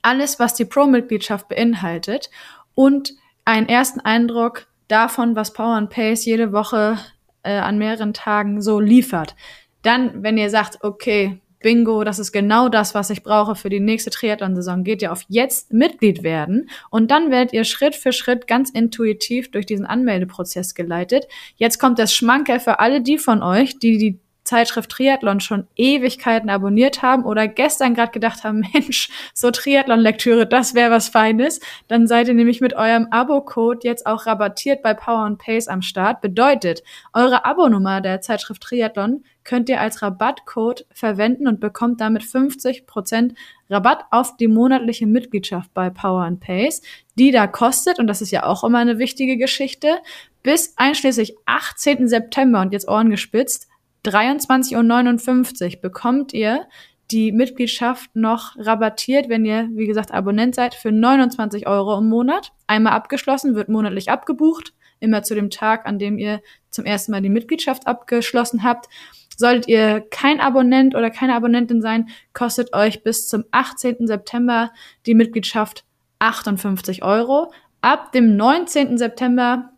alles, was die Pro-Mitgliedschaft beinhaltet und einen ersten Eindruck davon, was Power and Pace jede Woche äh, an mehreren Tagen so liefert. Dann, wenn ihr sagt, okay, Bingo, das ist genau das, was ich brauche für die nächste Triathlon-Saison, geht ihr auf jetzt Mitglied werden und dann werdet ihr Schritt für Schritt ganz intuitiv durch diesen Anmeldeprozess geleitet. Jetzt kommt das Schmankerl für alle die von euch, die die Zeitschrift Triathlon schon Ewigkeiten abonniert haben oder gestern gerade gedacht haben, *laughs* Mensch, so Triathlon-Lektüre, das wäre was Feines, dann seid ihr nämlich mit eurem Abo-Code jetzt auch rabattiert bei Power and Pace am Start. Bedeutet, eure Abonummer der Zeitschrift Triathlon könnt ihr als Rabattcode verwenden und bekommt damit 50% Rabatt auf die monatliche Mitgliedschaft bei Power and Pace, die da kostet, und das ist ja auch immer eine wichtige Geschichte, bis einschließlich 18. September und jetzt Ohren gespitzt, 23,59 Uhr bekommt ihr die Mitgliedschaft noch rabattiert, wenn ihr, wie gesagt, Abonnent seid, für 29 Euro im Monat. Einmal abgeschlossen, wird monatlich abgebucht, immer zu dem Tag, an dem ihr zum ersten Mal die Mitgliedschaft abgeschlossen habt. Solltet ihr kein Abonnent oder keine Abonnentin sein, kostet euch bis zum 18. September die Mitgliedschaft 58 Euro. Ab dem 19. September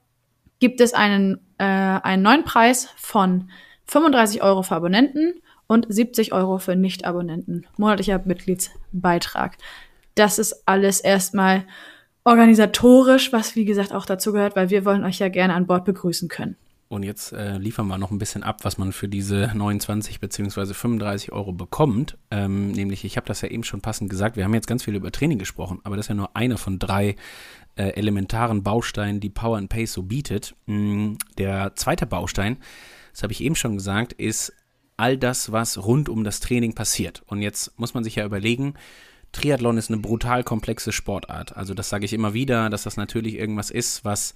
gibt es einen, äh, einen neuen Preis von 35 Euro für Abonnenten und 70 Euro für Nicht-Abonnenten. Monatlicher Mitgliedsbeitrag. Das ist alles erstmal organisatorisch, was wie gesagt auch dazu gehört, weil wir wollen euch ja gerne an Bord begrüßen können. Und jetzt äh, liefern wir noch ein bisschen ab, was man für diese 29 bzw. 35 Euro bekommt. Ähm, nämlich, ich habe das ja eben schon passend gesagt, wir haben jetzt ganz viel über Training gesprochen, aber das ist ja nur einer von drei äh, elementaren Bausteinen, die Power and Pace so bietet. Mm, der zweite Baustein das habe ich eben schon gesagt, ist all das, was rund um das Training passiert. Und jetzt muss man sich ja überlegen, Triathlon ist eine brutal komplexe Sportart. Also das sage ich immer wieder, dass das natürlich irgendwas ist, was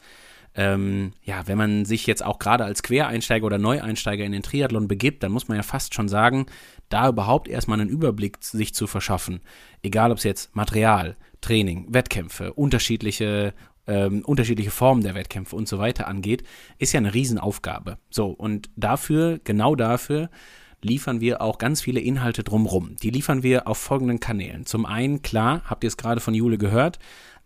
ähm, ja, wenn man sich jetzt auch gerade als Quereinsteiger oder Neueinsteiger in den Triathlon begibt, dann muss man ja fast schon sagen, da überhaupt erstmal einen Überblick sich zu verschaffen. Egal ob es jetzt Material, Training, Wettkämpfe, unterschiedliche ähm, unterschiedliche Formen der Wettkämpfe und so weiter angeht, ist ja eine Riesenaufgabe. So, und dafür, genau dafür, liefern wir auch ganz viele Inhalte drumrum. Die liefern wir auf folgenden Kanälen. Zum einen, klar, habt ihr es gerade von Jule gehört,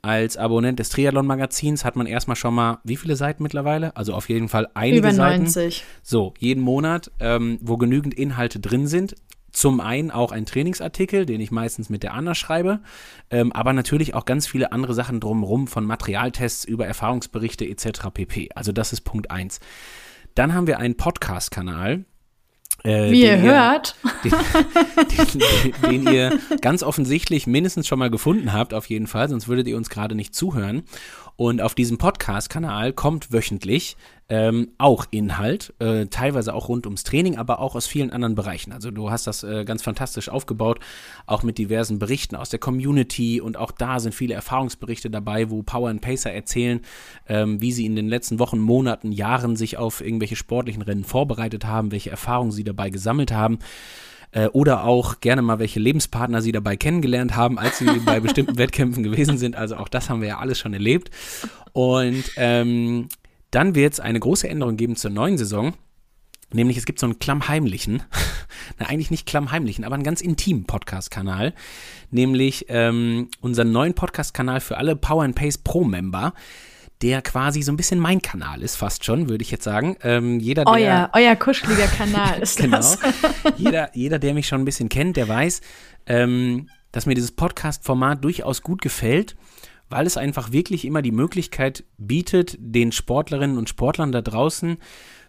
als Abonnent des Triathlon-Magazins hat man erstmal schon mal, wie viele Seiten mittlerweile? Also auf jeden Fall einige Über 90. Seiten. So, jeden Monat, ähm, wo genügend Inhalte drin sind. Zum einen auch ein Trainingsartikel, den ich meistens mit der Anna schreibe, ähm, aber natürlich auch ganz viele andere Sachen drumherum, von Materialtests über Erfahrungsberichte etc. pp. Also das ist Punkt eins. Dann haben wir einen Podcast-Kanal, äh, Wie ihr hört. *laughs* Den, den, den, ihr ganz offensichtlich mindestens schon mal gefunden habt, auf jeden Fall, sonst würdet ihr uns gerade nicht zuhören. Und auf diesem Podcast-Kanal kommt wöchentlich ähm, auch Inhalt, äh, teilweise auch rund ums Training, aber auch aus vielen anderen Bereichen. Also du hast das äh, ganz fantastisch aufgebaut, auch mit diversen Berichten aus der Community und auch da sind viele Erfahrungsberichte dabei, wo Power and Pacer erzählen, ähm, wie sie in den letzten Wochen, Monaten, Jahren sich auf irgendwelche sportlichen Rennen vorbereitet haben, welche Erfahrungen sie dabei gesammelt haben äh, oder auch gerne mal welche Lebenspartner sie dabei kennengelernt haben, als sie bei *laughs* bestimmten Wettkämpfen gewesen sind. Also auch das haben wir ja alles schon erlebt. Und ähm, dann wird es eine große Änderung geben zur neuen Saison. Nämlich es gibt so einen klammheimlichen, *laughs* na eigentlich nicht klammheimlichen, aber einen ganz intimen Podcast-Kanal. Nämlich ähm, unseren neuen Podcast-Kanal für alle Power and Pace Pro-Member der quasi so ein bisschen mein Kanal ist, fast schon, würde ich jetzt sagen. Ähm, jeder, der, euer, euer kuscheliger Kanal *laughs* ist genau, das. *laughs* jeder, jeder, der mich schon ein bisschen kennt, der weiß, ähm, dass mir dieses Podcast-Format durchaus gut gefällt, weil es einfach wirklich immer die Möglichkeit bietet, den Sportlerinnen und Sportlern da draußen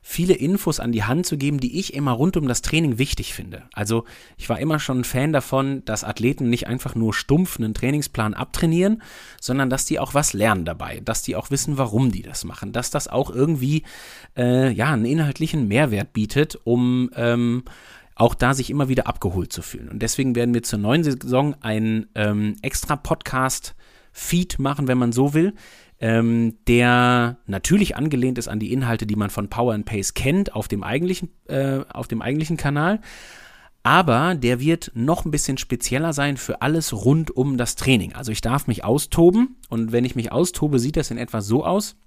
viele Infos an die Hand zu geben, die ich immer rund um das Training wichtig finde. Also ich war immer schon ein Fan davon, dass Athleten nicht einfach nur stumpf einen Trainingsplan abtrainieren, sondern dass die auch was lernen dabei, dass die auch wissen, warum die das machen, dass das auch irgendwie äh, ja einen inhaltlichen Mehrwert bietet, um ähm, auch da sich immer wieder abgeholt zu fühlen. Und deswegen werden wir zur neuen Saison einen ähm, extra Podcast Feed machen, wenn man so will, ähm, der natürlich angelehnt ist an die Inhalte, die man von Power and Pace kennt, auf dem eigentlichen, äh, auf dem eigentlichen Kanal. Aber der wird noch ein bisschen spezieller sein für alles rund um das Training. Also ich darf mich austoben und wenn ich mich austobe, sieht das in etwa so aus,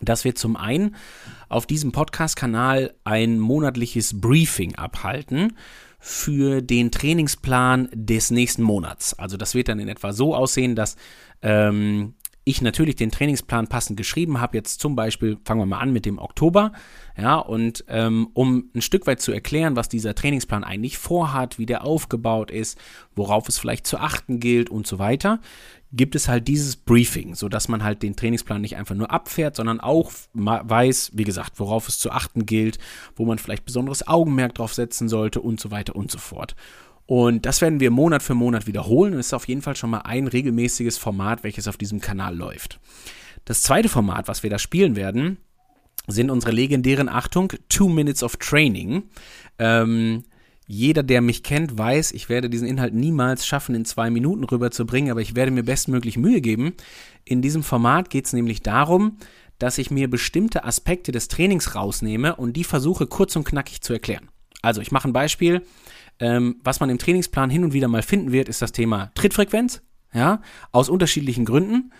dass wir zum einen auf diesem Podcast-Kanal ein monatliches Briefing abhalten für den Trainingsplan des nächsten Monats. Also das wird dann in etwa so aussehen, dass ähm, ich natürlich den Trainingsplan passend geschrieben habe, jetzt zum Beispiel, fangen wir mal an mit dem Oktober, ja, und ähm, um ein Stück weit zu erklären, was dieser Trainingsplan eigentlich vorhat, wie der aufgebaut ist, worauf es vielleicht zu achten gilt und so weiter, gibt es halt dieses Briefing, sodass man halt den Trainingsplan nicht einfach nur abfährt, sondern auch weiß, wie gesagt, worauf es zu achten gilt, wo man vielleicht besonderes Augenmerk drauf setzen sollte und so weiter und so fort. Und das werden wir Monat für Monat wiederholen. Und es ist auf jeden Fall schon mal ein regelmäßiges Format, welches auf diesem Kanal läuft. Das zweite Format, was wir da spielen werden, sind unsere legendären, Achtung, Two Minutes of Training. Ähm, jeder, der mich kennt, weiß, ich werde diesen Inhalt niemals schaffen, in zwei Minuten rüberzubringen, aber ich werde mir bestmöglich Mühe geben. In diesem Format geht es nämlich darum, dass ich mir bestimmte Aspekte des Trainings rausnehme und die versuche kurz und knackig zu erklären. Also ich mache ein Beispiel. Ähm, was man im Trainingsplan hin und wieder mal finden wird, ist das Thema Trittfrequenz, ja, aus unterschiedlichen Gründen.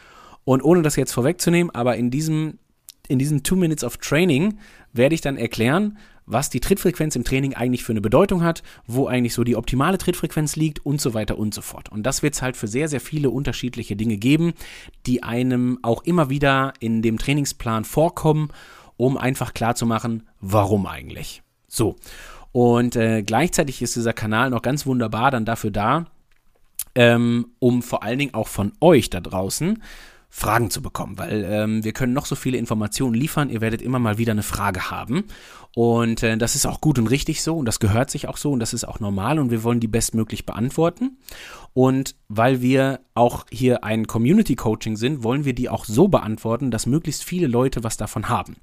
Und ohne das jetzt vorwegzunehmen, aber in diesem, in diesen Two Minutes of Training werde ich dann erklären, was die Trittfrequenz im Training eigentlich für eine Bedeutung hat, wo eigentlich so die optimale Trittfrequenz liegt und so weiter und so fort. Und das wird es halt für sehr, sehr viele unterschiedliche Dinge geben, die einem auch immer wieder in dem Trainingsplan vorkommen, um einfach klarzumachen, warum eigentlich. So. Und äh, gleichzeitig ist dieser Kanal noch ganz wunderbar dann dafür da, ähm, um vor allen Dingen auch von euch da draußen Fragen zu bekommen, weil ähm, wir können noch so viele Informationen liefern, ihr werdet immer mal wieder eine Frage haben. Und äh, das ist auch gut und richtig so und das gehört sich auch so und das ist auch normal und wir wollen die bestmöglich beantworten. Und weil wir auch hier ein Community Coaching sind, wollen wir die auch so beantworten, dass möglichst viele Leute was davon haben.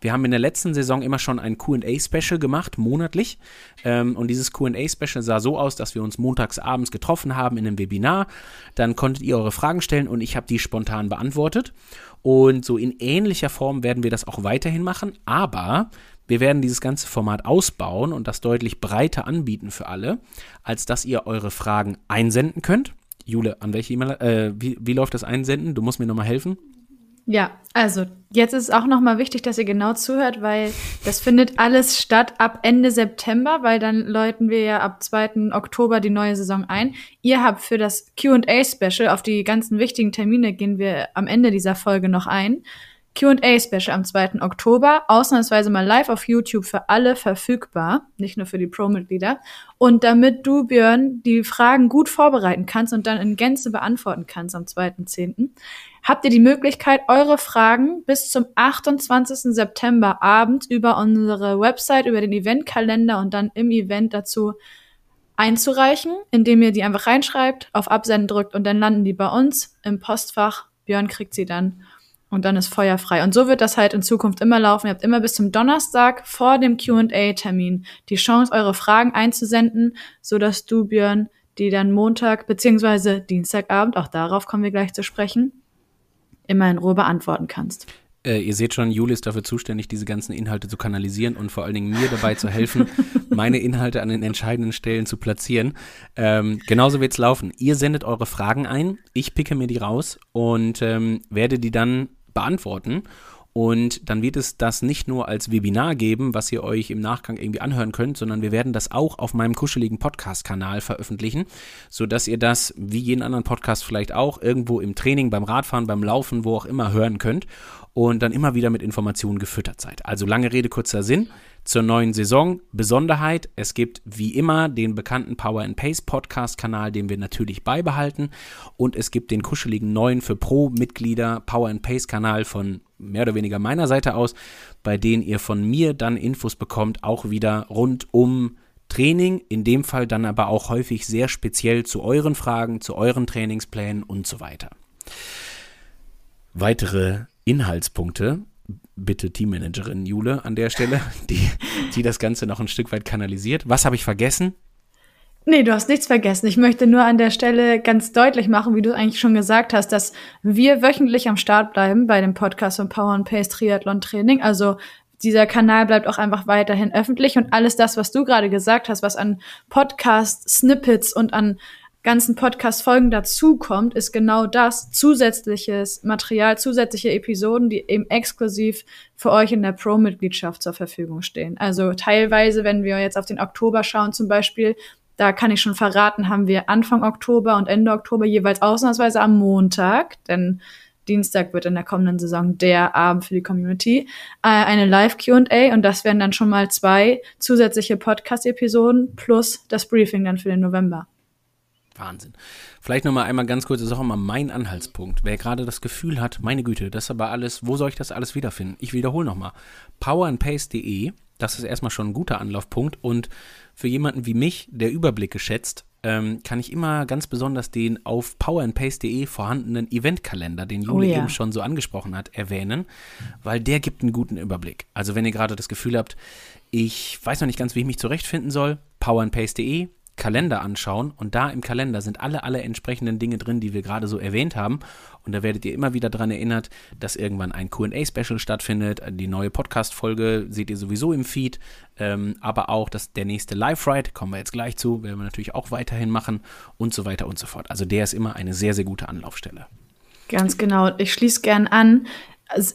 Wir haben in der letzten Saison immer schon ein QA-Special gemacht, monatlich. Ähm, und dieses QA-Special sah so aus, dass wir uns montags abends getroffen haben in einem Webinar. Dann konntet ihr eure Fragen stellen und ich habe die spontan beantwortet. Und so in ähnlicher Form werden wir das auch weiterhin machen, aber wir werden dieses ganze Format ausbauen und das deutlich breiter anbieten für alle, als dass ihr eure Fragen einsenden könnt. Jule, an welche E-Mail, äh, wie, wie läuft das Einsenden? Du musst mir nochmal helfen. Ja, also jetzt ist es auch nochmal wichtig, dass ihr genau zuhört, weil das findet alles statt ab Ende September, weil dann läuten wir ja ab 2. Oktober die neue Saison ein. Ihr habt für das QA-Special, auf die ganzen wichtigen Termine gehen wir am Ende dieser Folge noch ein. QA-Special am 2. Oktober, ausnahmsweise mal live auf YouTube für alle verfügbar, nicht nur für die Pro-Mitglieder. Und damit du, Björn, die Fragen gut vorbereiten kannst und dann in Gänze beantworten kannst am 2.10., habt ihr die Möglichkeit, eure Fragen bis zum 28. September Abend über unsere Website, über den Eventkalender und dann im Event dazu einzureichen, indem ihr die einfach reinschreibt, auf Absenden drückt und dann landen die bei uns im Postfach. Björn kriegt sie dann und dann ist Feuer frei. Und so wird das halt in Zukunft immer laufen. Ihr habt immer bis zum Donnerstag vor dem QA-Termin die Chance, eure Fragen einzusenden, sodass du, Björn, die dann Montag beziehungsweise Dienstagabend, auch darauf kommen wir gleich zu sprechen, immer in Ruhe beantworten kannst. Äh, ihr seht schon, Juli ist dafür zuständig, diese ganzen Inhalte zu kanalisieren und vor allen Dingen mir dabei zu helfen, *laughs* meine Inhalte an den entscheidenden Stellen zu platzieren. Ähm, genauso es laufen. Ihr sendet eure Fragen ein, ich picke mir die raus und ähm, werde die dann beantworten. Und dann wird es das nicht nur als Webinar geben, was ihr euch im Nachgang irgendwie anhören könnt, sondern wir werden das auch auf meinem kuscheligen Podcast-Kanal veröffentlichen, sodass ihr das, wie jeden anderen Podcast vielleicht auch, irgendwo im Training, beim Radfahren, beim Laufen, wo auch immer hören könnt und dann immer wieder mit Informationen gefüttert seid. Also lange Rede, kurzer Sinn zur neuen Saison. Besonderheit, es gibt wie immer den bekannten Power and Pace Podcast Kanal, den wir natürlich beibehalten und es gibt den kuscheligen neuen für Pro-Mitglieder Power and Pace Kanal von mehr oder weniger meiner Seite aus, bei denen ihr von mir dann Infos bekommt, auch wieder rund um Training, in dem Fall dann aber auch häufig sehr speziell zu euren Fragen, zu euren Trainingsplänen und so weiter. Weitere Inhaltspunkte bitte Teammanagerin Jule an der Stelle, *laughs* die, die das Ganze noch ein Stück weit kanalisiert. Was habe ich vergessen? Nee, du hast nichts vergessen. Ich möchte nur an der Stelle ganz deutlich machen, wie du eigentlich schon gesagt hast, dass wir wöchentlich am Start bleiben bei dem Podcast von Power and Pace Triathlon Training. Also dieser Kanal bleibt auch einfach weiterhin öffentlich und alles das, was du gerade gesagt hast, was an Podcast Snippets und an ganzen Podcast-Folgen dazukommt, ist genau das, zusätzliches Material, zusätzliche Episoden, die eben exklusiv für euch in der Pro-Mitgliedschaft zur Verfügung stehen. Also teilweise, wenn wir jetzt auf den Oktober schauen zum Beispiel, da kann ich schon verraten, haben wir Anfang Oktober und Ende Oktober jeweils ausnahmsweise am Montag, denn Dienstag wird in der kommenden Saison der Abend für die Community, äh, eine Live-QA und das wären dann schon mal zwei zusätzliche Podcast-Episoden plus das Briefing dann für den November. Wahnsinn. Vielleicht nochmal einmal ganz kurz, das ist auch immer mein Anhaltspunkt. Wer gerade das Gefühl hat, meine Güte, das ist aber alles, wo soll ich das alles wiederfinden? Ich wiederhole nochmal. powerandpace.de, das ist erstmal schon ein guter Anlaufpunkt und für jemanden wie mich, der Überblick geschätzt, ähm, kann ich immer ganz besonders den auf powerandpace.de vorhandenen Eventkalender, den Juli oh ja. eben schon so angesprochen hat, erwähnen, weil der gibt einen guten Überblick. Also wenn ihr gerade das Gefühl habt, ich weiß noch nicht ganz, wie ich mich zurechtfinden soll, powerandpace.de, Kalender anschauen und da im Kalender sind alle, alle entsprechenden Dinge drin, die wir gerade so erwähnt haben. Und da werdet ihr immer wieder daran erinnert, dass irgendwann ein QA-Special stattfindet. Die neue Podcast-Folge seht ihr sowieso im Feed. Ähm, aber auch dass der nächste Live-Ride, kommen wir jetzt gleich zu, werden wir natürlich auch weiterhin machen und so weiter und so fort. Also der ist immer eine sehr, sehr gute Anlaufstelle. Ganz genau. Ich schließe gern an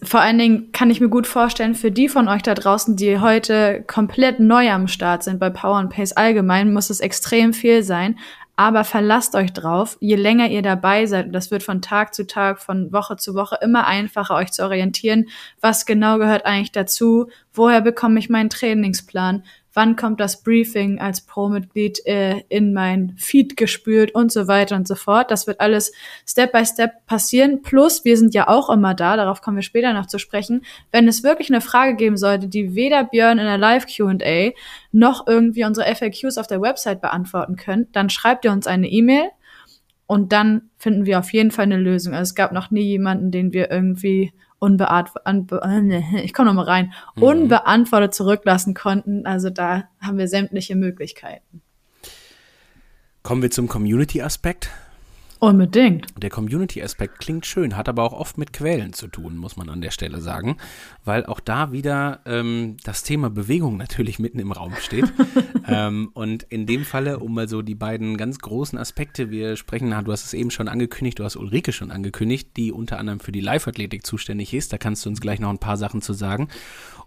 vor allen Dingen kann ich mir gut vorstellen, für die von euch da draußen, die heute komplett neu am Start sind bei Power and Pace allgemein, muss es extrem viel sein. Aber verlasst euch drauf, je länger ihr dabei seid, und das wird von Tag zu Tag, von Woche zu Woche immer einfacher, euch zu orientieren, was genau gehört eigentlich dazu, woher bekomme ich meinen Trainingsplan, wann kommt das Briefing als Pro-Mitglied äh, in mein Feed gespült und so weiter und so fort. Das wird alles Step by Step passieren. Plus, wir sind ja auch immer da, darauf kommen wir später noch zu sprechen. Wenn es wirklich eine Frage geben sollte, die weder Björn in der Live-QA noch irgendwie unsere FAQs auf der Website beantworten können, dann schreibt ihr uns eine E-Mail und dann finden wir auf jeden Fall eine Lösung. Also es gab noch nie jemanden, den wir irgendwie unbeantwortet, *laughs* ich komme noch mal rein, mhm. unbeantwortet zurücklassen konnten. Also da haben wir sämtliche Möglichkeiten. Kommen wir zum Community-Aspekt. Unbedingt. Der Community-Aspekt klingt schön, hat aber auch oft mit Quälen zu tun, muss man an der Stelle sagen, weil auch da wieder ähm, das Thema Bewegung natürlich mitten im Raum steht. *laughs* ähm, und in dem Falle, um mal so die beiden ganz großen Aspekte, wir sprechen, du hast es eben schon angekündigt, du hast Ulrike schon angekündigt, die unter anderem für die Live-Athletik zuständig ist. Da kannst du uns gleich noch ein paar Sachen zu sagen.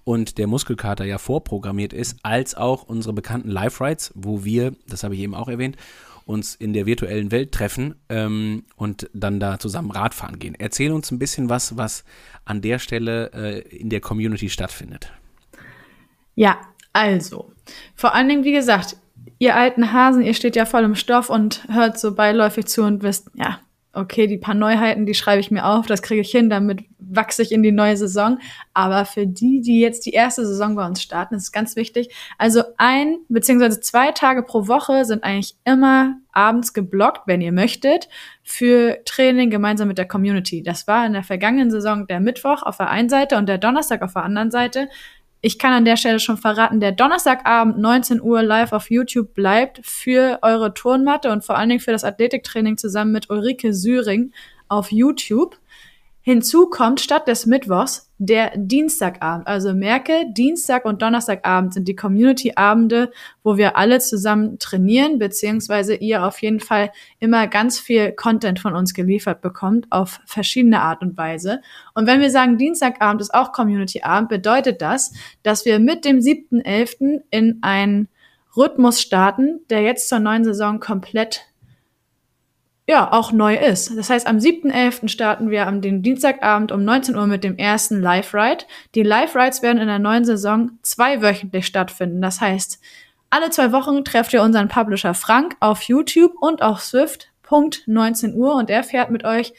Und der Muskelkater ja vorprogrammiert ist, als auch unsere bekannten Live-Rides, wo wir, das habe ich eben auch erwähnt, uns in der virtuellen Welt treffen ähm, und dann da zusammen Radfahren gehen. Erzähl uns ein bisschen was, was an der Stelle äh, in der Community stattfindet. Ja, also, vor allen Dingen, wie gesagt, ihr alten Hasen, ihr steht ja voll im Stoff und hört so beiläufig zu und wisst, ja, okay, die paar Neuheiten, die schreibe ich mir auf, das kriege ich hin, damit wachse ich in die neue Saison. Aber für die, die jetzt die erste Saison bei uns starten, ist es ganz wichtig. Also ein beziehungsweise zwei Tage pro Woche sind eigentlich immer abends geblockt, wenn ihr möchtet, für Training gemeinsam mit der Community. Das war in der vergangenen Saison der Mittwoch auf der einen Seite und der Donnerstag auf der anderen Seite. Ich kann an der Stelle schon verraten, der Donnerstagabend 19 Uhr live auf YouTube bleibt für eure Turnmatte und vor allen Dingen für das Athletiktraining zusammen mit Ulrike Syring auf YouTube. Hinzu kommt statt des Mittwochs der Dienstagabend. Also merke, Dienstag und Donnerstagabend sind die Community-Abende, wo wir alle zusammen trainieren, beziehungsweise ihr auf jeden Fall immer ganz viel Content von uns geliefert bekommt, auf verschiedene Art und Weise. Und wenn wir sagen, Dienstagabend ist auch Community-Abend, bedeutet das, dass wir mit dem 7.11. in einen Rhythmus starten, der jetzt zur neuen Saison komplett ja, auch neu ist. Das heißt, am 7.11. starten wir am Dienstagabend um 19 Uhr mit dem ersten Live-Ride. Die Live-Rides werden in der neuen Saison zweiwöchentlich stattfinden. Das heißt, alle zwei Wochen trefft ihr unseren Publisher Frank auf YouTube und auf Swift. Punkt 19 Uhr und er fährt mit euch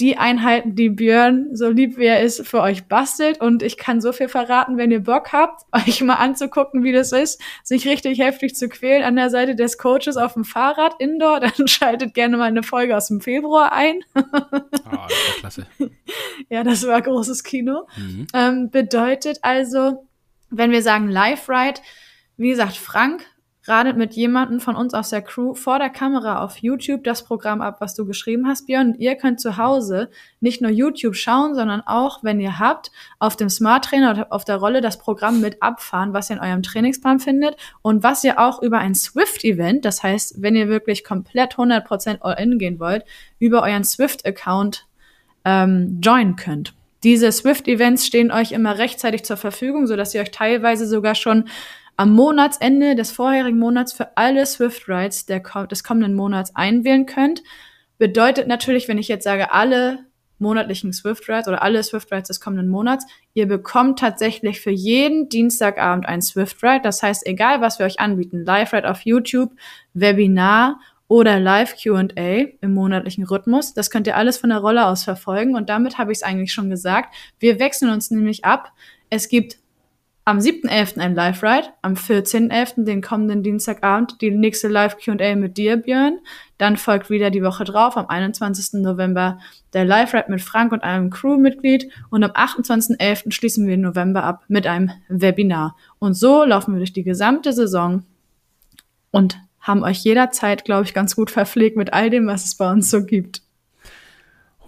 die Einheiten, die Björn, so lieb wie er ist, für euch bastelt. Und ich kann so viel verraten, wenn ihr Bock habt, *laughs* euch mal anzugucken, wie das ist, sich richtig heftig zu quälen an der Seite des Coaches auf dem Fahrrad indoor, *laughs* dann schaltet gerne mal eine Folge aus dem Februar ein. oh, *laughs* das war klasse. ja, das war großes Kino. Mhm. Ähm, bedeutet also, wenn wir sagen Live-Ride, wie gesagt, Frank radet mit jemandem von uns aus der Crew vor der Kamera auf YouTube das Programm ab, was du geschrieben hast, Björn. Und ihr könnt zu Hause nicht nur YouTube schauen, sondern auch, wenn ihr habt, auf dem Smart Trainer oder auf der Rolle das Programm mit abfahren, was ihr in eurem Trainingsplan findet und was ihr auch über ein Swift-Event, das heißt, wenn ihr wirklich komplett 100% All-In gehen wollt, über euren Swift-Account ähm, joinen könnt. Diese Swift-Events stehen euch immer rechtzeitig zur Verfügung, so dass ihr euch teilweise sogar schon am Monatsende des vorherigen Monats für alle Swift Rides der, des kommenden Monats einwählen könnt. Bedeutet natürlich, wenn ich jetzt sage, alle monatlichen Swift Rides oder alle Swift Rides des kommenden Monats, ihr bekommt tatsächlich für jeden Dienstagabend ein Swift Ride. Das heißt, egal was wir euch anbieten, Live Ride auf YouTube, Webinar oder Live Q&A im monatlichen Rhythmus, das könnt ihr alles von der Rolle aus verfolgen und damit habe ich es eigentlich schon gesagt. Wir wechseln uns nämlich ab. Es gibt am 7.11. ein Live-Ride, am 14.11. den kommenden Dienstagabend die nächste Live-Q&A mit dir, Björn. Dann folgt wieder die Woche drauf, am 21. November der Live-Ride mit Frank und einem Crewmitglied. Und am 28.11. schließen wir den November ab mit einem Webinar. Und so laufen wir durch die gesamte Saison und haben euch jederzeit, glaube ich, ganz gut verpflegt mit all dem, was es bei uns so gibt.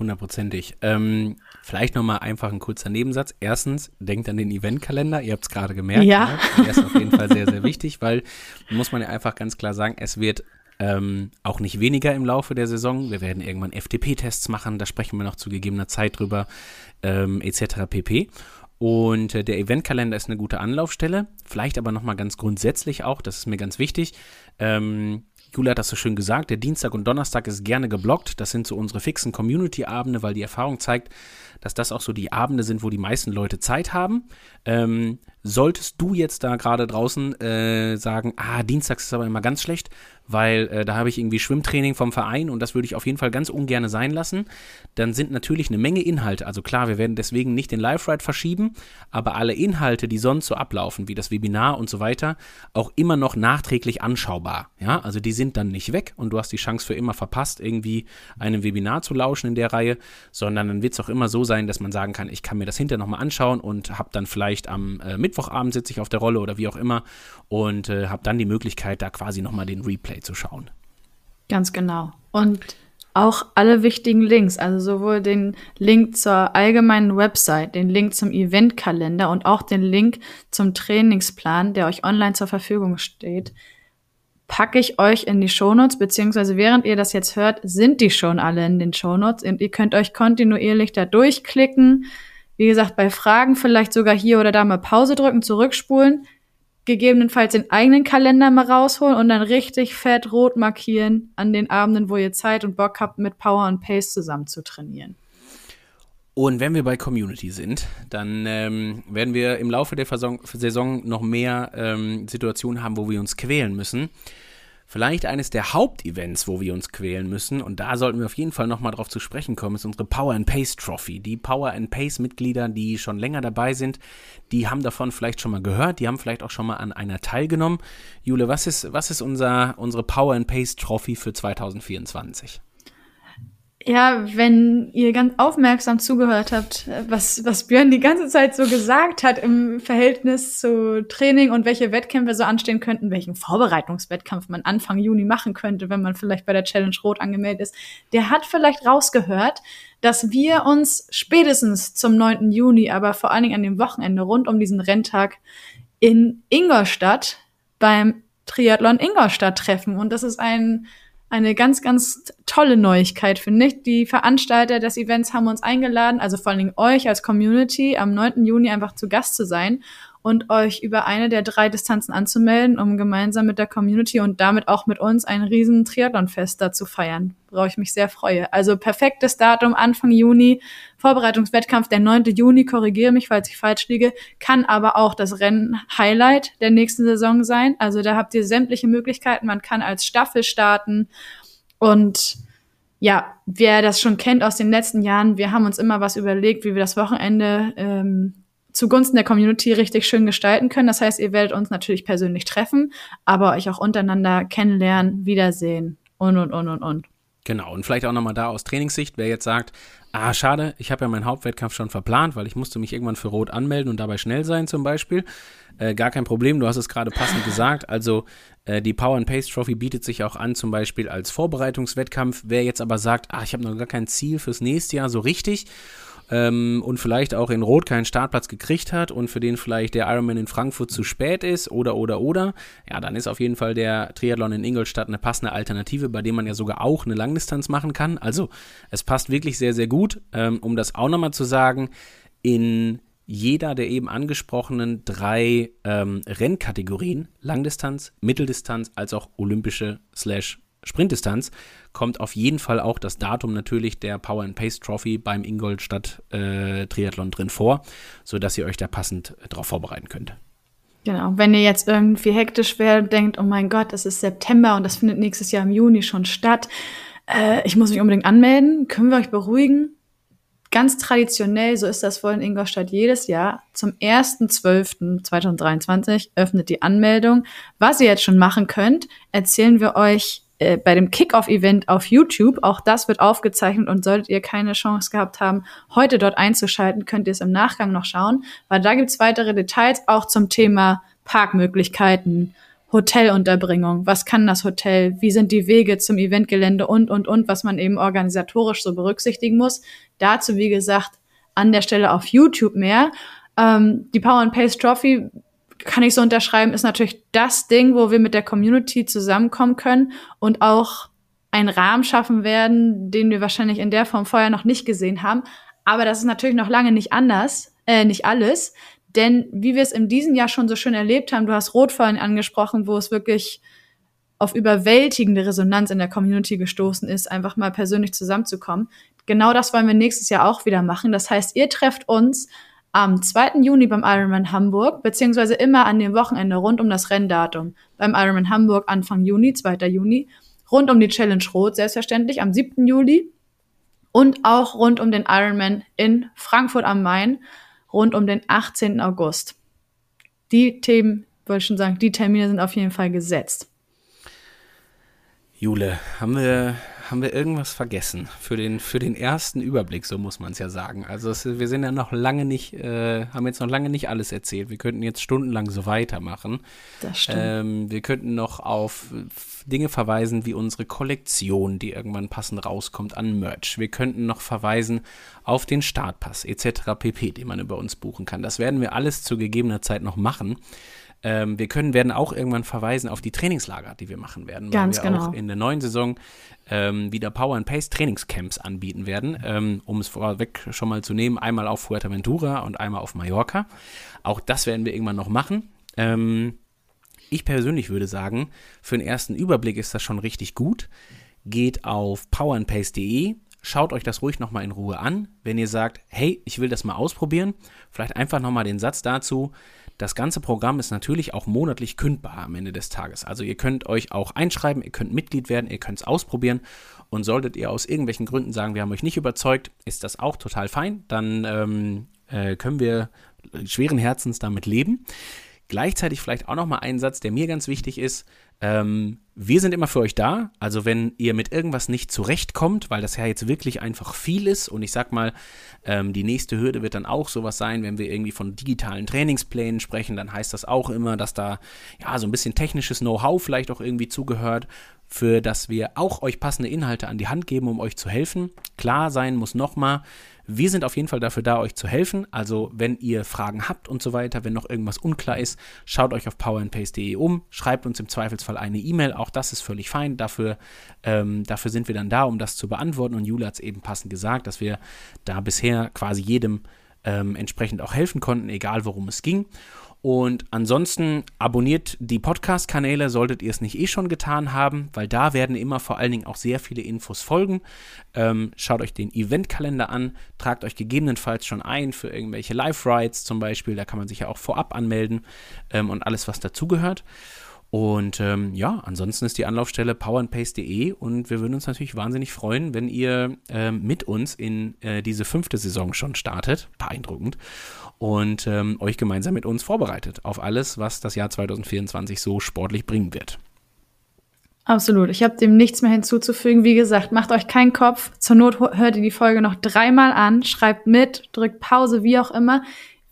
Hundertprozentig. Ähm, vielleicht nochmal einfach ein kurzer Nebensatz. Erstens, denkt an den Eventkalender. Ihr habt es gerade gemerkt. Ja. Ne? Der ist auf jeden Fall sehr, sehr wichtig, weil, muss man ja einfach ganz klar sagen, es wird ähm, auch nicht weniger im Laufe der Saison. Wir werden irgendwann FTP-Tests machen, da sprechen wir noch zu gegebener Zeit drüber, ähm, etc. pp. Und äh, der Eventkalender ist eine gute Anlaufstelle. Vielleicht aber nochmal ganz grundsätzlich auch, das ist mir ganz wichtig. Ähm, Julia hat das so schön gesagt, der Dienstag und Donnerstag ist gerne geblockt. Das sind so unsere fixen Community-Abende, weil die Erfahrung zeigt, dass das auch so die Abende sind, wo die meisten Leute Zeit haben. Ähm, solltest du jetzt da gerade draußen äh, sagen, ah, Dienstags ist aber immer ganz schlecht, weil äh, da habe ich irgendwie Schwimmtraining vom Verein und das würde ich auf jeden Fall ganz ungern sein lassen, dann sind natürlich eine Menge Inhalte. Also klar, wir werden deswegen nicht den Live-Ride verschieben, aber alle Inhalte, die sonst so ablaufen, wie das Webinar und so weiter, auch immer noch nachträglich anschaubar. Ja, also die sind dann nicht weg und du hast die Chance für immer verpasst, irgendwie einem Webinar zu lauschen in der Reihe, sondern dann wird es auch immer so sein, dass man sagen kann, ich kann mir das hinterher nochmal anschauen und habe dann vielleicht am äh, Mittwochabend sitze ich auf der Rolle oder wie auch immer und äh, habe dann die Möglichkeit, da quasi nochmal den Replay zu schauen. Ganz genau. Und auch alle wichtigen Links, also sowohl den Link zur allgemeinen Website, den Link zum Eventkalender und auch den Link zum Trainingsplan, der euch online zur Verfügung steht, packe ich euch in die Shownotes, beziehungsweise während ihr das jetzt hört, sind die schon alle in den Shownotes und ihr könnt euch kontinuierlich da durchklicken. Wie gesagt, bei Fragen vielleicht sogar hier oder da mal Pause drücken, zurückspulen gegebenenfalls den eigenen Kalender mal rausholen und dann richtig fett rot markieren an den Abenden, wo ihr Zeit und Bock habt, mit Power und Pace zusammen zu trainieren. Und wenn wir bei Community sind, dann ähm, werden wir im Laufe der Saison noch mehr ähm, Situationen haben, wo wir uns quälen müssen vielleicht eines der Hauptevents, wo wir uns quälen müssen, und da sollten wir auf jeden Fall nochmal drauf zu sprechen kommen, ist unsere Power and Pace Trophy. Die Power and Pace Mitglieder, die schon länger dabei sind, die haben davon vielleicht schon mal gehört, die haben vielleicht auch schon mal an einer teilgenommen. Jule, was ist, was ist unser, unsere Power and Pace Trophy für 2024? Ja, wenn ihr ganz aufmerksam zugehört habt, was, was Björn die ganze Zeit so gesagt hat im Verhältnis zu Training und welche Wettkämpfe so anstehen könnten, welchen Vorbereitungswettkampf man Anfang Juni machen könnte, wenn man vielleicht bei der Challenge Rot angemeldet ist, der hat vielleicht rausgehört, dass wir uns spätestens zum 9. Juni, aber vor allen Dingen an dem Wochenende rund um diesen Renntag in Ingolstadt beim Triathlon Ingolstadt treffen. Und das ist ein eine ganz, ganz tolle Neuigkeit, finde ich. Die Veranstalter des Events haben uns eingeladen, also vor allen Dingen euch als Community, am 9. Juni einfach zu Gast zu sein und euch über eine der drei Distanzen anzumelden, um gemeinsam mit der Community und damit auch mit uns ein riesen Triathlonfest da zu feiern, worauf ich mich sehr freue. Also perfektes Datum, Anfang Juni, Vorbereitungswettkampf der 9. Juni, korrigiere mich, falls ich falsch liege, kann aber auch das Rennen-Highlight der nächsten Saison sein. Also da habt ihr sämtliche Möglichkeiten, man kann als Staffel starten und ja, wer das schon kennt aus den letzten Jahren, wir haben uns immer was überlegt, wie wir das Wochenende ähm, zugunsten der Community richtig schön gestalten können. Das heißt, ihr werdet uns natürlich persönlich treffen, aber euch auch untereinander kennenlernen, wiedersehen und, und, und, und, und. Genau, und vielleicht auch nochmal da aus Trainingssicht, wer jetzt sagt, ah, schade, ich habe ja meinen Hauptwettkampf schon verplant, weil ich musste mich irgendwann für Rot anmelden und dabei schnell sein zum Beispiel. Äh, gar kein Problem, du hast es gerade passend gesagt. Also äh, die Power and Pace Trophy bietet sich auch an, zum Beispiel als Vorbereitungswettkampf. Wer jetzt aber sagt, ah, ich habe noch gar kein Ziel fürs nächste Jahr so richtig ähm, und vielleicht auch in Rot keinen Startplatz gekriegt hat und für den vielleicht der Ironman in Frankfurt zu spät ist oder oder oder, ja, dann ist auf jeden Fall der Triathlon in Ingolstadt eine passende Alternative, bei dem man ja sogar auch eine Langdistanz machen kann. Also es passt wirklich sehr, sehr gut. Ähm, um das auch nochmal zu sagen, in jeder der eben angesprochenen drei ähm, Rennkategorien, Langdistanz, Mitteldistanz als auch olympische slash Sprintdistanz kommt auf jeden Fall auch das Datum natürlich der Power and Pace Trophy beim Ingolstadt äh, Triathlon drin vor, sodass ihr euch da passend äh, darauf vorbereiten könnt. Genau, wenn ihr jetzt irgendwie hektisch werdet, denkt, oh mein Gott, es ist September und das findet nächstes Jahr im Juni schon statt, äh, ich muss mich unbedingt anmelden, können wir euch beruhigen? Ganz traditionell, so ist das wohl in Ingolstadt jedes Jahr, zum 1.12.2023 öffnet die Anmeldung. Was ihr jetzt schon machen könnt, erzählen wir euch äh, bei dem Kickoff-Event auf YouTube. Auch das wird aufgezeichnet und solltet ihr keine Chance gehabt haben, heute dort einzuschalten, könnt ihr es im Nachgang noch schauen, weil da gibt's weitere Details auch zum Thema Parkmöglichkeiten, Hotelunterbringung, was kann das Hotel, wie sind die Wege zum Eventgelände und, und, und, was man eben organisatorisch so berücksichtigen muss. Dazu, wie gesagt, an der Stelle auf YouTube mehr. Ähm, die Power and Pace Trophy kann ich so unterschreiben, ist natürlich das Ding, wo wir mit der Community zusammenkommen können und auch einen Rahmen schaffen werden, den wir wahrscheinlich in der Form vorher noch nicht gesehen haben. Aber das ist natürlich noch lange nicht anders, äh, nicht alles. Denn wie wir es in diesem Jahr schon so schön erlebt haben, du hast Rotfallen angesprochen, wo es wirklich auf überwältigende Resonanz in der Community gestoßen ist, einfach mal persönlich zusammenzukommen. Genau das wollen wir nächstes Jahr auch wieder machen. Das heißt, ihr trefft uns am 2. Juni beim Ironman Hamburg, beziehungsweise immer an dem Wochenende rund um das Renndatum. Beim Ironman Hamburg Anfang Juni, 2. Juni, rund um die Challenge Rot selbstverständlich am 7. Juli und auch rund um den Ironman in Frankfurt am Main rund um den 18. August. Die Themen, wollte ich schon sagen, die Termine sind auf jeden Fall gesetzt. Jule, haben wir haben wir irgendwas vergessen für den, für den ersten Überblick, so muss man es ja sagen. Also es, wir sind ja noch lange nicht, äh, haben jetzt noch lange nicht alles erzählt. Wir könnten jetzt stundenlang so weitermachen. Das stimmt. Ähm, wir könnten noch auf Dinge verweisen wie unsere Kollektion, die irgendwann passend rauskommt an Merch. Wir könnten noch verweisen auf den Startpass etc. pp, den man über uns buchen kann. Das werden wir alles zu gegebener Zeit noch machen. Ähm, wir können, werden auch irgendwann verweisen auf die Trainingslager, die wir machen werden, Ganz weil wir genau. auch in der neuen Saison ähm, wieder Power and Pace Trainingscamps anbieten werden, ähm, um es vorweg schon mal zu nehmen, einmal auf Fuerteventura und einmal auf Mallorca. Auch das werden wir irgendwann noch machen. Ähm, ich persönlich würde sagen, für den ersten Überblick ist das schon richtig gut. Geht auf powerandpace.de, schaut euch das ruhig nochmal in Ruhe an. Wenn ihr sagt, hey, ich will das mal ausprobieren, vielleicht einfach nochmal den Satz dazu, das ganze Programm ist natürlich auch monatlich kündbar am Ende des Tages. Also ihr könnt euch auch einschreiben, ihr könnt Mitglied werden, ihr könnt es ausprobieren und solltet ihr aus irgendwelchen Gründen sagen, wir haben euch nicht überzeugt, ist das auch total fein. Dann ähm, äh, können wir schweren Herzens damit leben. Gleichzeitig vielleicht auch nochmal ein Satz, der mir ganz wichtig ist. Ähm, wir sind immer für euch da. Also wenn ihr mit irgendwas nicht zurechtkommt, weil das ja jetzt wirklich einfach viel ist und ich sag mal, ähm, die nächste Hürde wird dann auch sowas sein, wenn wir irgendwie von digitalen Trainingsplänen sprechen, dann heißt das auch immer, dass da ja so ein bisschen technisches Know-how vielleicht auch irgendwie zugehört, für das wir auch euch passende Inhalte an die Hand geben, um euch zu helfen. Klar sein muss nochmal, wir sind auf jeden Fall dafür da, euch zu helfen. Also, wenn ihr Fragen habt und so weiter, wenn noch irgendwas unklar ist, schaut euch auf powerandpace.de um, schreibt uns im Zweifelsfall eine E-Mail. Auch das ist völlig fein. Dafür, ähm, dafür sind wir dann da, um das zu beantworten. Und Jule hat es eben passend gesagt, dass wir da bisher quasi jedem ähm, entsprechend auch helfen konnten, egal worum es ging. Und ansonsten abonniert die Podcast-Kanäle, solltet ihr es nicht eh schon getan haben, weil da werden immer vor allen Dingen auch sehr viele Infos folgen. Ähm, schaut euch den Eventkalender an, tragt euch gegebenenfalls schon ein für irgendwelche Live-Rides zum Beispiel, da kann man sich ja auch vorab anmelden ähm, und alles, was dazugehört. Und ähm, ja, ansonsten ist die Anlaufstelle powerandpace.de und wir würden uns natürlich wahnsinnig freuen, wenn ihr ähm, mit uns in äh, diese fünfte Saison schon startet. Beeindruckend und ähm, euch gemeinsam mit uns vorbereitet auf alles, was das Jahr 2024 so sportlich bringen wird. Absolut. Ich habe dem nichts mehr hinzuzufügen. Wie gesagt, macht euch keinen Kopf. Zur Not hört ihr die Folge noch dreimal an, schreibt mit, drückt Pause, wie auch immer.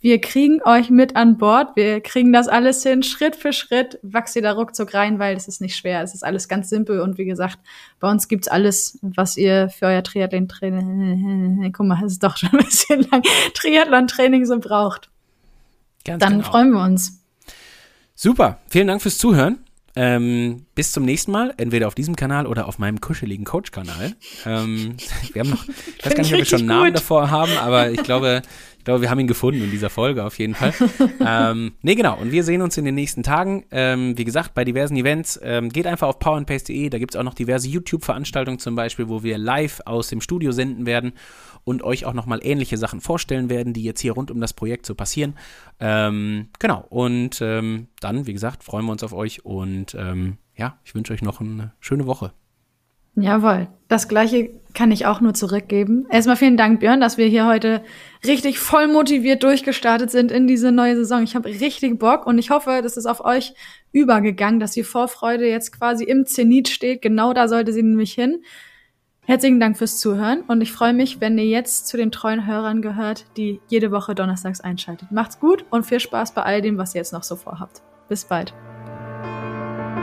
Wir kriegen euch mit an Bord. Wir kriegen das alles hin, Schritt für Schritt. Wachst ihr da ruckzuck rein, weil es ist nicht schwer. Es ist alles ganz simpel. Und wie gesagt, bei uns gibt's alles, was ihr für euer Triathlon-Training, *laughs* guck mal, es ist doch schon ein bisschen lang, Triathlon-Training so braucht. Ganz Dann genau. freuen wir uns. Super. Vielen Dank fürs Zuhören. Ähm, bis zum nächsten Mal, entweder auf diesem Kanal oder auf meinem kuscheligen Coach-Kanal. Ähm, wir haben noch, ich weiß gar nicht, ob wir schon einen Namen davor haben, aber ich glaube, ich glaube, wir haben ihn gefunden in dieser Folge auf jeden Fall. ähm, nee, genau. Und wir sehen uns in den nächsten Tagen. Ähm, wie gesagt, bei diversen Events. Ähm, geht einfach auf powerandpace.de. Da gibt es auch noch diverse YouTube-Veranstaltungen zum Beispiel, wo wir live aus dem Studio senden werden und euch auch nochmal ähnliche Sachen vorstellen werden, die jetzt hier rund um das Projekt so passieren. Ähm, genau. Und ähm, dann, wie gesagt, freuen wir uns auf euch und ähm, ja, ich wünsche euch noch eine schöne Woche. Jawohl. Das gleiche kann ich auch nur zurückgeben. Erstmal vielen Dank, Björn, dass wir hier heute richtig voll motiviert durchgestartet sind in diese neue Saison. Ich habe richtig Bock und ich hoffe, das ist auf euch übergegangen, dass die Vorfreude jetzt quasi im Zenit steht. Genau da sollte sie nämlich hin. Herzlichen Dank fürs Zuhören und ich freue mich, wenn ihr jetzt zu den treuen Hörern gehört, die jede Woche donnerstags einschaltet. Macht's gut und viel Spaß bei all dem, was ihr jetzt noch so vorhabt. Bis bald.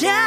Yeah.